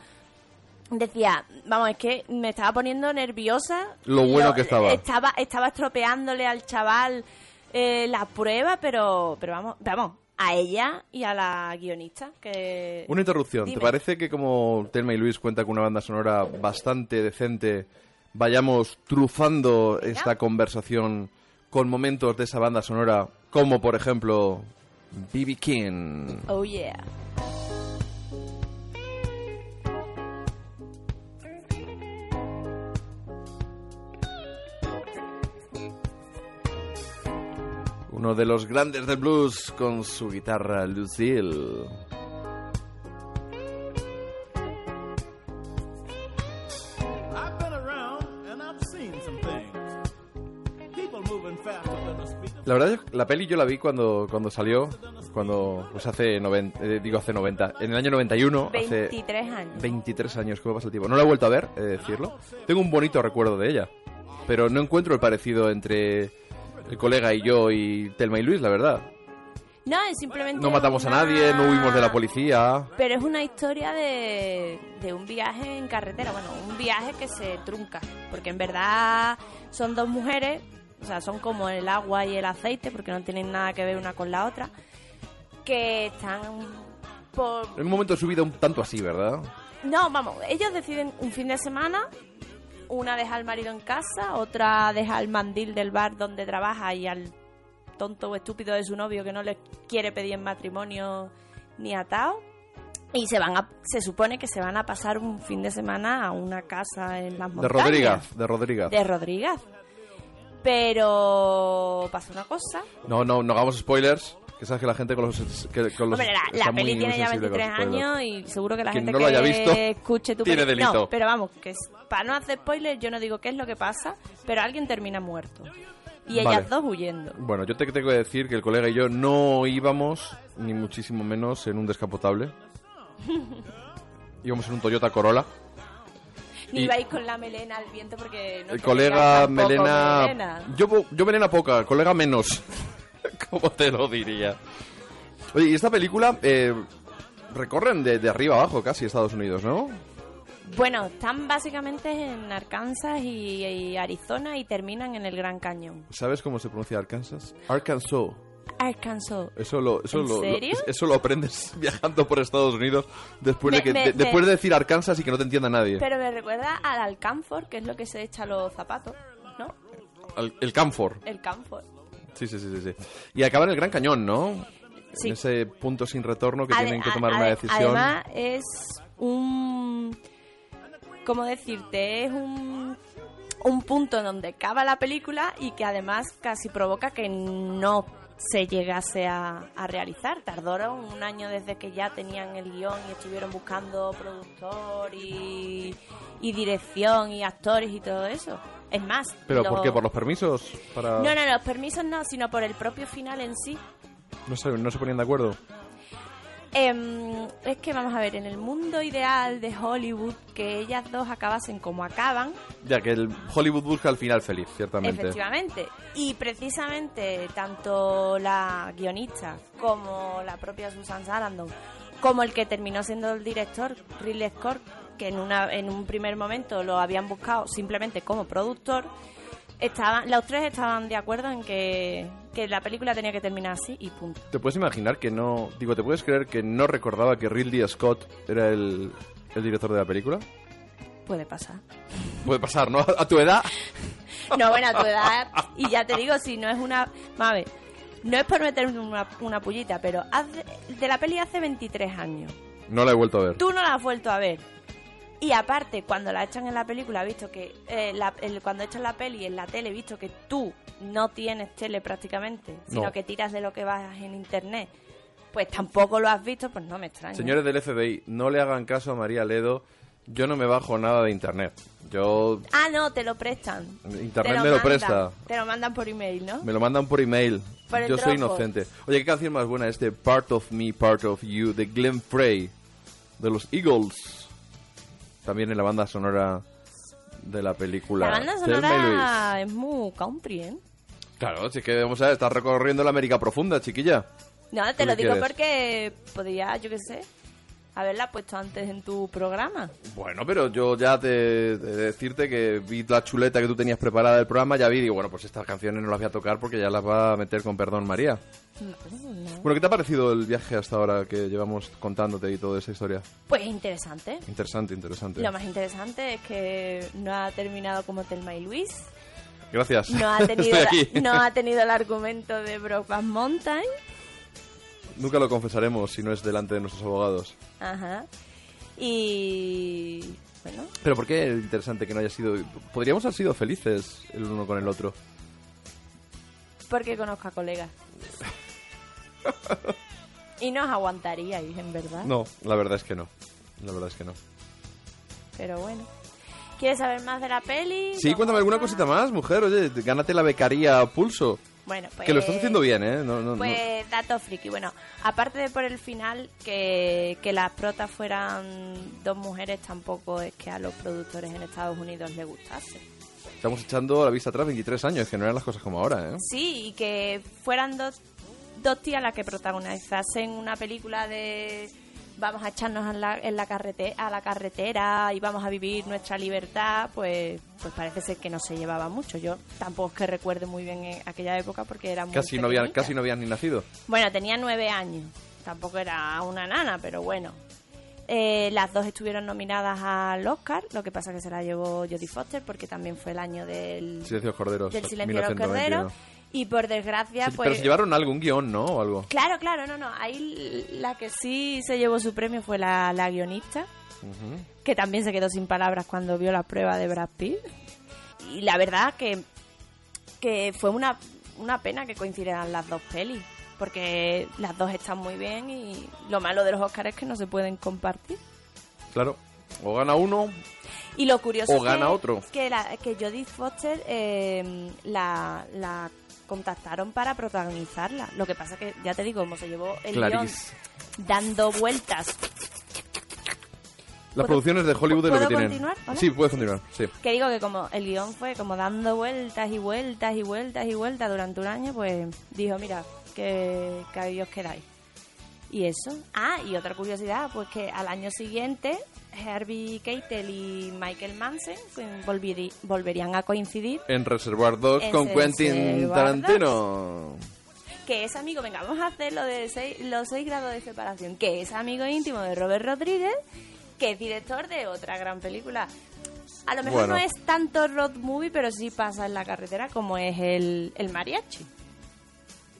decía, vamos, es que me estaba poniendo nerviosa. Lo bueno que estaba. Estaba, estaba estropeándole al chaval eh, la prueba, pero, pero vamos, vamos, a ella y a la guionista que... Una interrupción. Dime. ¿Te parece que como Telma y Luis cuenta con una banda sonora bastante decente, vayamos trufando esta conversación con momentos de esa banda sonora, como por ejemplo B.B. King? Oh yeah. Uno de los grandes del blues con su guitarra Lucille. La verdad, la peli yo la vi cuando, cuando salió, cuando, pues hace 90, eh, digo hace 90, en el año 91, hace 23 años. 23 años, ¿cómo pasa el tiempo? No la he vuelto a ver, he de decirlo. Tengo un bonito recuerdo de ella, pero no encuentro el parecido entre el colega y yo y Telma y Luis, la verdad. No, es simplemente. No matamos a nadie, no huimos de la policía. Pero es una historia de, de un viaje en carretera. Bueno, un viaje que se trunca. Porque en verdad son dos mujeres. O sea, son como el agua y el aceite. Porque no tienen nada que ver una con la otra. Que están por. En un momento de su vida un tanto así, ¿verdad? No, vamos, ellos deciden un fin de semana. Una deja al marido en casa, otra deja al mandil del bar donde trabaja y al tonto o estúpido de su novio que no le quiere pedir en matrimonio ni atado. Y se van a, se supone que se van a pasar un fin de semana a una casa en las De montañas. Rodríguez, de Rodríguez. De Rodríguez. Pero pasa una cosa. No, no, no hagamos spoilers, que sabes que la gente con los... Que, con los Hombre, la, la peli muy tiene ya sensible con 23 los spoilers. años y seguro que la Quien gente no que lo haya visto escuche tu tiene peli- delito. No, pero vamos, que es- para no hacer spoilers yo no digo qué es lo que pasa, pero alguien termina muerto. Y Vale. ellas dos huyendo. Bueno, yo te tengo que decir que el colega y yo no íbamos, ni muchísimo menos, en un descapotable. íbamos en un Toyota Corolla. Ni ibais con la melena al viento porque no El colega Melena... melena. Yo, yo melena poca, colega menos. ¿Cómo te lo diría? Oye, y esta película eh, recorren de, de arriba abajo casi Estados Unidos, ¿no? Bueno, están básicamente en Arkansas y, y Arizona y terminan en el Gran Cañón. ¿Sabes cómo se pronuncia Arkansas? Arkansas. Arkansas. Eso lo, eso ¿En lo, eso lo aprendes viajando por Estados Unidos después de que me- de- me- después de decir Arkansas y que no te entienda nadie. Pero me recuerda al alcanfor, que es lo que se echa a los zapatos, ¿no? Al- el Camfor. El camfor. Sí, sí, sí, sí, sí. Y acaba en el Gran Cañón, ¿no? Sí. En ese punto sin retorno que tienen que a- tomar una decisión. Además, es un. ¿Cómo decirte? Es un. Un punto donde acaba la película y que además casi provoca que no se llegase a, a realizar. Tardaron un año desde que ya tenían el guion y estuvieron buscando productor y, y dirección y actores y todo eso. Es más, ¿Pero lo- por qué? ¿Por los permisos? Para... No, no, los permisos no, sino por el propio final en sí. No se, no se ponían de acuerdo. Em, es que vamos a ver, en el mundo ideal de Hollywood, que ellas dos acabasen como acaban, Ya que el Hollywood busca el final feliz, ciertamente. efectivamente. Y precisamente tanto la guionista como la propia Susan Sarandon, como el que terminó siendo el director, Ridley Scott, que en, una, en un primer momento lo habían buscado simplemente como productor, estaban, los tres estaban de acuerdo en que, que la película tenía que terminar así y punto. ¿Te puedes imaginar que no... Digo, ¿te puedes creer que no recordaba que Ridley Scott era el, el director de la película? Puede pasar. Puede pasar, ¿no? A tu edad. No, bueno, a tu edad. Y ya te digo, si no es una. Ver, no es por meter una, una pullita, pero hace- de la peli hace 23 años. No la he vuelto a ver. Tú no la has vuelto a ver. Y aparte, cuando la echan en la película, visto que. eh, la- el- cuando echan la peli en la tele, visto que tú no tienes tele prácticamente, sino No. que tiras de lo que vas en internet, pues tampoco lo has visto, pues no me extraña. Señores del FBI, no le hagan caso a María Ledo. Yo no me bajo nada de internet. Yo... Ah, no, te lo prestan. Internet Te me lo mandan. presta. Te lo mandan por email, ¿no? Me lo mandan por email. Por Yo soy inocente. Oye, ¿qué canción más buena es de Part of Me, Part of You de Glenn Frey de los Eagles? También en la banda sonora de la película. La banda sonora es muy country, ¿eh? Claro, si es que vamos a ver, estás recorriendo la América profunda, chiquilla. No, te ¿Tú lo digo quieres? porque podría, yo qué sé, haberla puesto antes en tu programa. Bueno, pero yo ya te, de decirte que vi la chuleta que tú tenías preparada del programa, ya vi, digo, bueno, pues estas canciones no las voy a tocar porque ya las va a meter con perdón María. Bueno, ¿qué te ha parecido el viaje hasta ahora que llevamos contándote y toda esa historia? Pues interesante. Interesante, interesante. Lo más interesante es que no ha terminado como Telma y Luis. Gracias. No ha tenido, aquí. no ha tenido el argumento de Brokeback Mountain. Nunca lo confesaremos si no es delante de nuestros abogados. Ajá. Y bueno, Pero ¿por qué es interesante que no haya sido... Podríamos haber sido felices el uno con el otro. porque conozco a colegas. y no os aguantaríais, en verdad. No, la verdad es que no. La verdad es que no. Pero bueno. ¿Quieres saber más de la peli? Sí, cuéntame alguna cosita más, mujer. Oye, gánate la becaría a pulso. Bueno, pues... Que lo estás haciendo bien, ¿eh? No, no, no. Pues dato friki. Bueno, aparte de por el final, que, que las protas fueran dos mujeres, tampoco es que a los productores en Estados Unidos les gustase. Estamos echando la vista atrás 23 años, que no eran las cosas como ahora, ¿eh? Sí, y que fueran dos, dos tías las que protagonizasen una película de vamos a echarnos en la, en la carrete- a la carretera y vamos a vivir nuestra libertad, pues pues parece ser que no se llevaba mucho. Yo tampoco es que recuerde muy bien en aquella época porque era muy Casi no, habían, pequeñita. casi no habían ni nacido. Bueno, tenía nueve años. Tampoco era una nana, pero bueno. Eh, las dos estuvieron nominadas al Oscar, lo que pasa que se la llevó Jodie Foster porque también fue el año del, Silencio de los Corderos. del Silencio de los 1921. Corderos. Y por desgracia, Sí, pues... Pero se llevaron algo, un guion, ¿no? O algo. Claro, claro, no, no. Ahí la que sí se llevó su premio fue la, la guionista, que también se quedó sin palabras cuando vio la prueba de Brad Pitt. Y la verdad que, que fue una, una pena que coincidieran las dos pelis, porque las dos están muy bien y lo malo de los Oscars es que no se pueden compartir. Claro. O gana uno. Y lo curioso O es que- gana otro. que, la, que Jodie Foster eh, la, la contactaron para protagonizarla. Lo que pasa que, ya te digo, como se llevó el guion dando vueltas Las ¿Puedo- producciones de Hollywood de lo que ¿puedo tienen. continuar? Sí, puedes continuar. Sí. Que digo que como el guion fue como dando vueltas y vueltas y vueltas y vueltas durante un año, pues dijo, mira, que, que ahí os quedáis. Y eso. Ah, y otra curiosidad, pues que al año siguiente Herbie Keitel y Michael Manson volverían a coincidir. En Reservoir Dogs En con Quentin Tarantino. que es amigo, venga, vamos a hacer lo de seis- los seis grados de separación, que es amigo íntimo de Robert Rodríguez, que es director de otra gran película. A lo mejor Bueno. no es tanto road movie, pero sí pasa en la carretera como es el, el mariachi.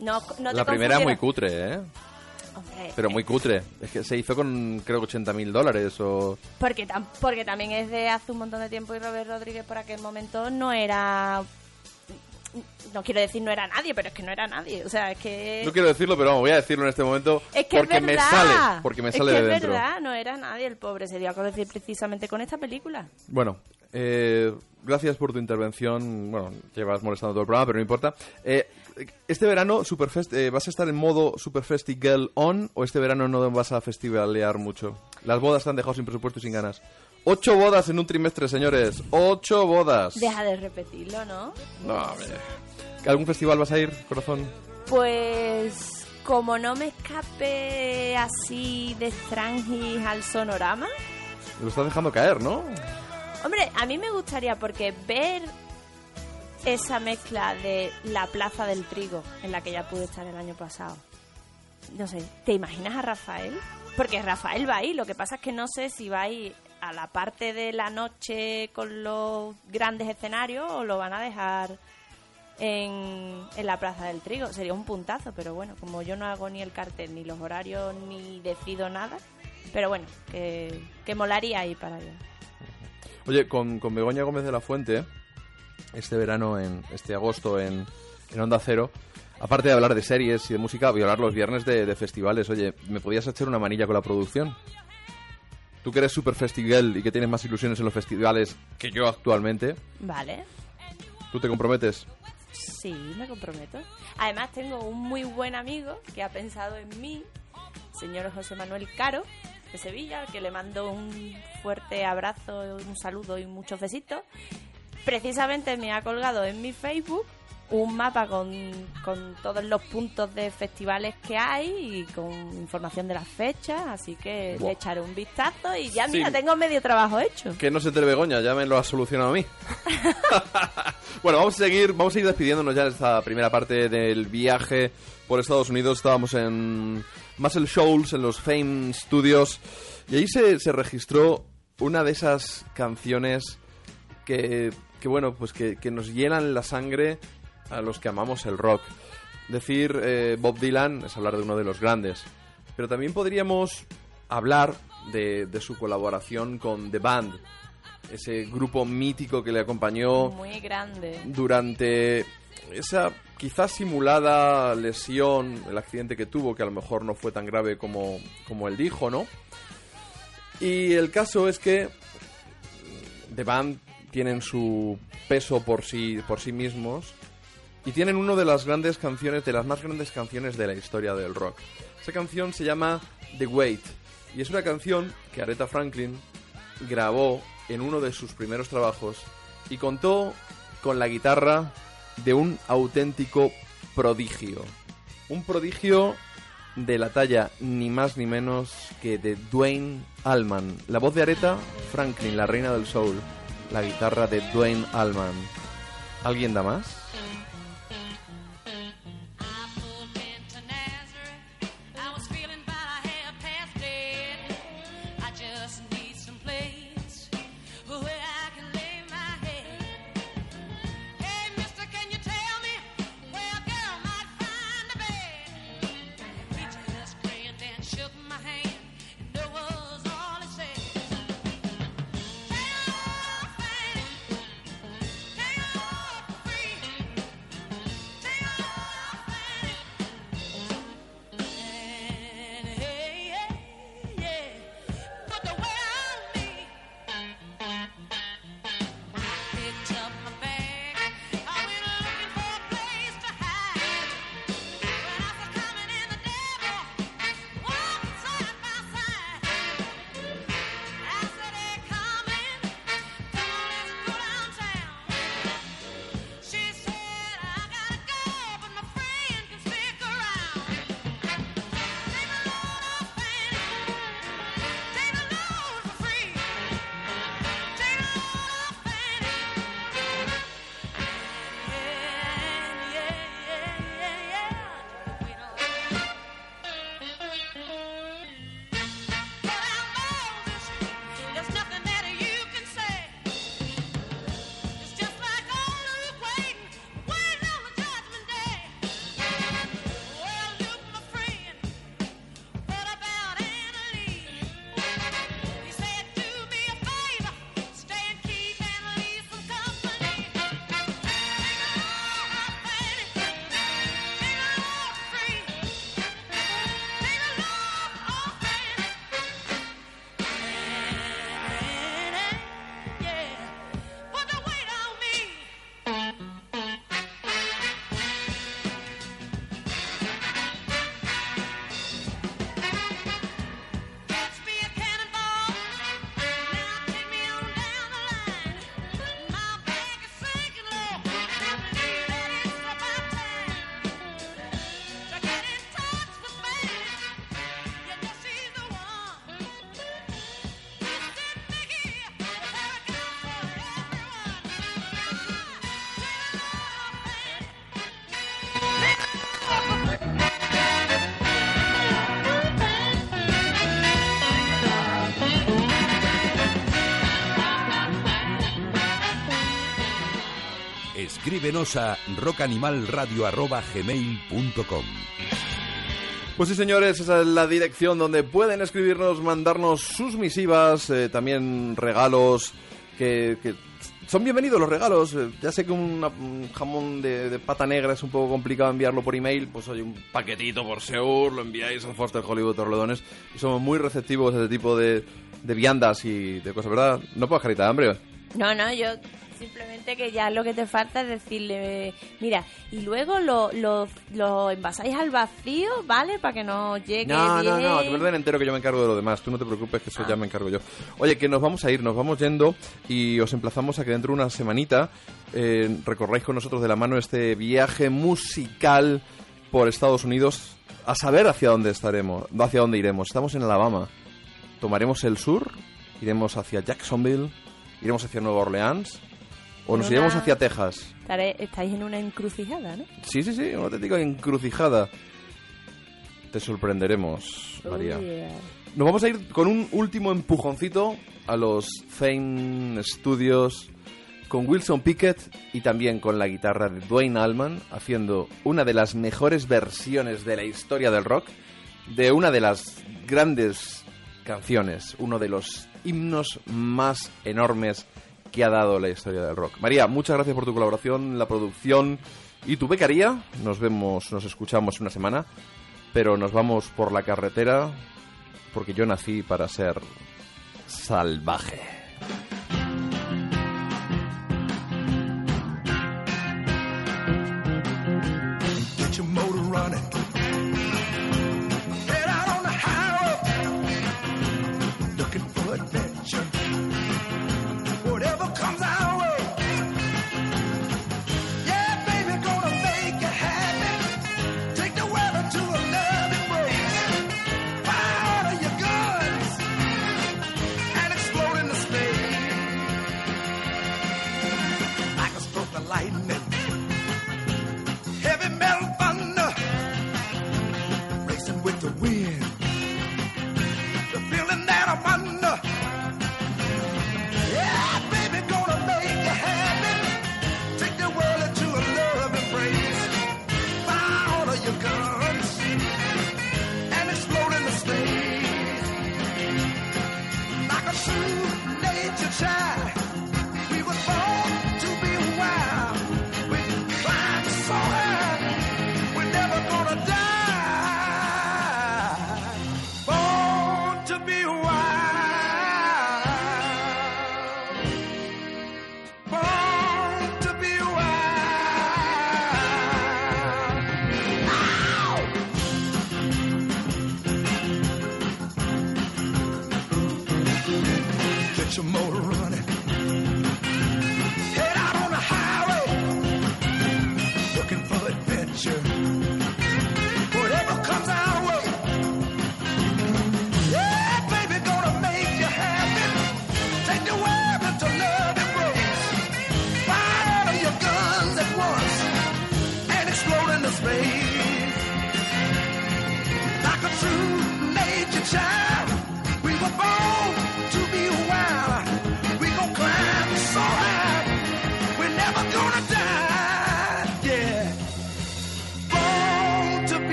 No, no te La primera es muy cutre, ¿eh? Hombre, Pero muy cutre. Es que se hizo con, creo que 80 mil dólares o... Porque, tam- porque también es de hace un montón de tiempo y Robert Rodríguez por aquel momento no era... No quiero decir no era nadie, pero es que no era nadie. O sea, es que... No quiero decirlo, pero vamos, voy a decirlo en este momento es que porque es verdad. me sale, porque me Es sale que de es dentro. verdad, no era nadie el pobre. Se dio a conocer precisamente con esta película. Bueno, eh, gracias por tu intervención. Bueno, llevas molestando todo el programa, pero no importa. Eh, este verano, Superfest, eh, ¿vas a estar en modo Superfesti Girl On o este verano no vas a festivalear mucho? Las bodas te han dejado sin presupuesto y sin ganas. Ocho bodas en un trimestre, señores. Ocho bodas. Deja de repetirlo, ¿no? No, hombre. ¿Algún festival vas a ir, corazón? Pues como no me escape así de Strangis al sonorama, Lo estás dejando caer, ¿no? Hombre, a mí me gustaría porque ver esa mezcla de la Plaza del Trigo en la que ya pude estar el año pasado. No sé, ¿te imaginas a Rafael? Porque Rafael va ahí, lo que pasa es que no sé si va ahí a la parte de la noche con los grandes escenarios o lo van a dejar en, en la Plaza del Trigo. Sería un puntazo, pero bueno, como yo no hago ni el cartel, ni los horarios, ni decido nada, pero bueno, que, que molaría ir para allá. Oye, con, con Begoña Gómez de la Fuente, este verano, en este agosto, en, en Onda Cero, aparte de hablar de series y de música, voy a hablar los viernes de, de festivales. Oye, ¿me podías echar una manilla con la producción? Tú que eres super festival y que tienes más ilusiones en los festivales que yo actualmente, Vale. ¿tú te comprometes? Sí, me comprometo. Además, tengo un muy buen amigo que ha pensado en mí, señor José Manuel Caro, de Sevilla, al que le mando un fuerte abrazo, un saludo y muchos besitos. Precisamente me ha colgado en mi Facebook un mapa con, con todos los puntos de festivales que hay y con información de las fechas, así que le echaré un vistazo y ya, Sí. mira, tengo medio trabajo hecho. Que no se entere Begoña, ya me lo has solucionado a mí. bueno, vamos a seguir, vamos a ir despidiéndonos ya de esta primera parte del viaje por Estados Unidos. Estábamos en Muscle Shoals, en los Fame Studios, y ahí se, se registró una de esas canciones que, que bueno, pues que, que nos llenan la sangre a los que amamos el rock. Decir eh, Bob Dylan es hablar de uno de los grandes, pero también podríamos hablar de, de su colaboración con The Band, ese grupo mítico que le acompañó Muy grande. durante esa quizás simulada lesión, el accidente que tuvo, que a lo mejor no fue tan grave como, como él dijo, ¿no? Y el caso es que The Band tienen su peso por sí, por sí mismos y tienen una de las grandes canciones, de las más grandes canciones de la historia del rock. Esa canción se llama The Wait y es una canción que Aretha Franklin grabó en uno de sus primeros trabajos y contó con la guitarra de un auténtico prodigio. Un prodigio de la talla ni más ni menos que de Dwayne Allman. La voz de Aretha Franklin, la reina del soul. La guitarra de Dwayne Allman. ¿Alguien da más? Escríbenos a rockanimalradio.gmail.com Pues sí, señores, esa es la dirección donde pueden escribirnos, mandarnos sus misivas, eh, también regalos que, que son bienvenidos los regalos. Eh, Ya sé que una- un jamón de, de pata negra es un poco complicado enviarlo por email, pues oye, un paquetito por Seur, lo enviáis a Foster Hollywood Torrelodones y somos muy receptivos a ese tipo de, de viandas y de cosas, ¿verdad? No puedes carita de hambre. No, no, yo simplemente que ya lo que te falta es decirle, mira, y luego lo, lo, lo envasáis al vacío, ¿vale? Para que no llegue No, no, bien. no, me lo den entero que yo me encargo de lo demás. Tú no te preocupes, que eso ya me encargo yo. Oye, que nos vamos a ir, nos vamos yendo y os emplazamos a que dentro de una semanita eh, recorráis con nosotros de la mano este viaje musical por Estados Unidos a saber hacia dónde estaremos, hacia dónde iremos. Estamos en Alabama. Tomaremos el sur, iremos hacia Jacksonville, iremos hacia Nueva Orleans o nos Una- iremos hacia Texas. Estaré- estáis en una encrucijada, ¿no? Sí, sí, sí, una auténtica encrucijada. Te sorprenderemos, María. Yeah. Nos vamos a ir con un último empujoncito a los Fame Studios con Wilson Pickett y también con la guitarra de Dwayne Allman haciendo una de las mejores versiones de la historia del rock de una de las grandes canciones, uno de los himnos más enormes que ha dado la historia del rock. María, muchas gracias por tu colaboración la producción y tu becaría. Nos vemos, nos escuchamos una semana, pero nos vamos por la carretera porque yo nací para ser salvaje.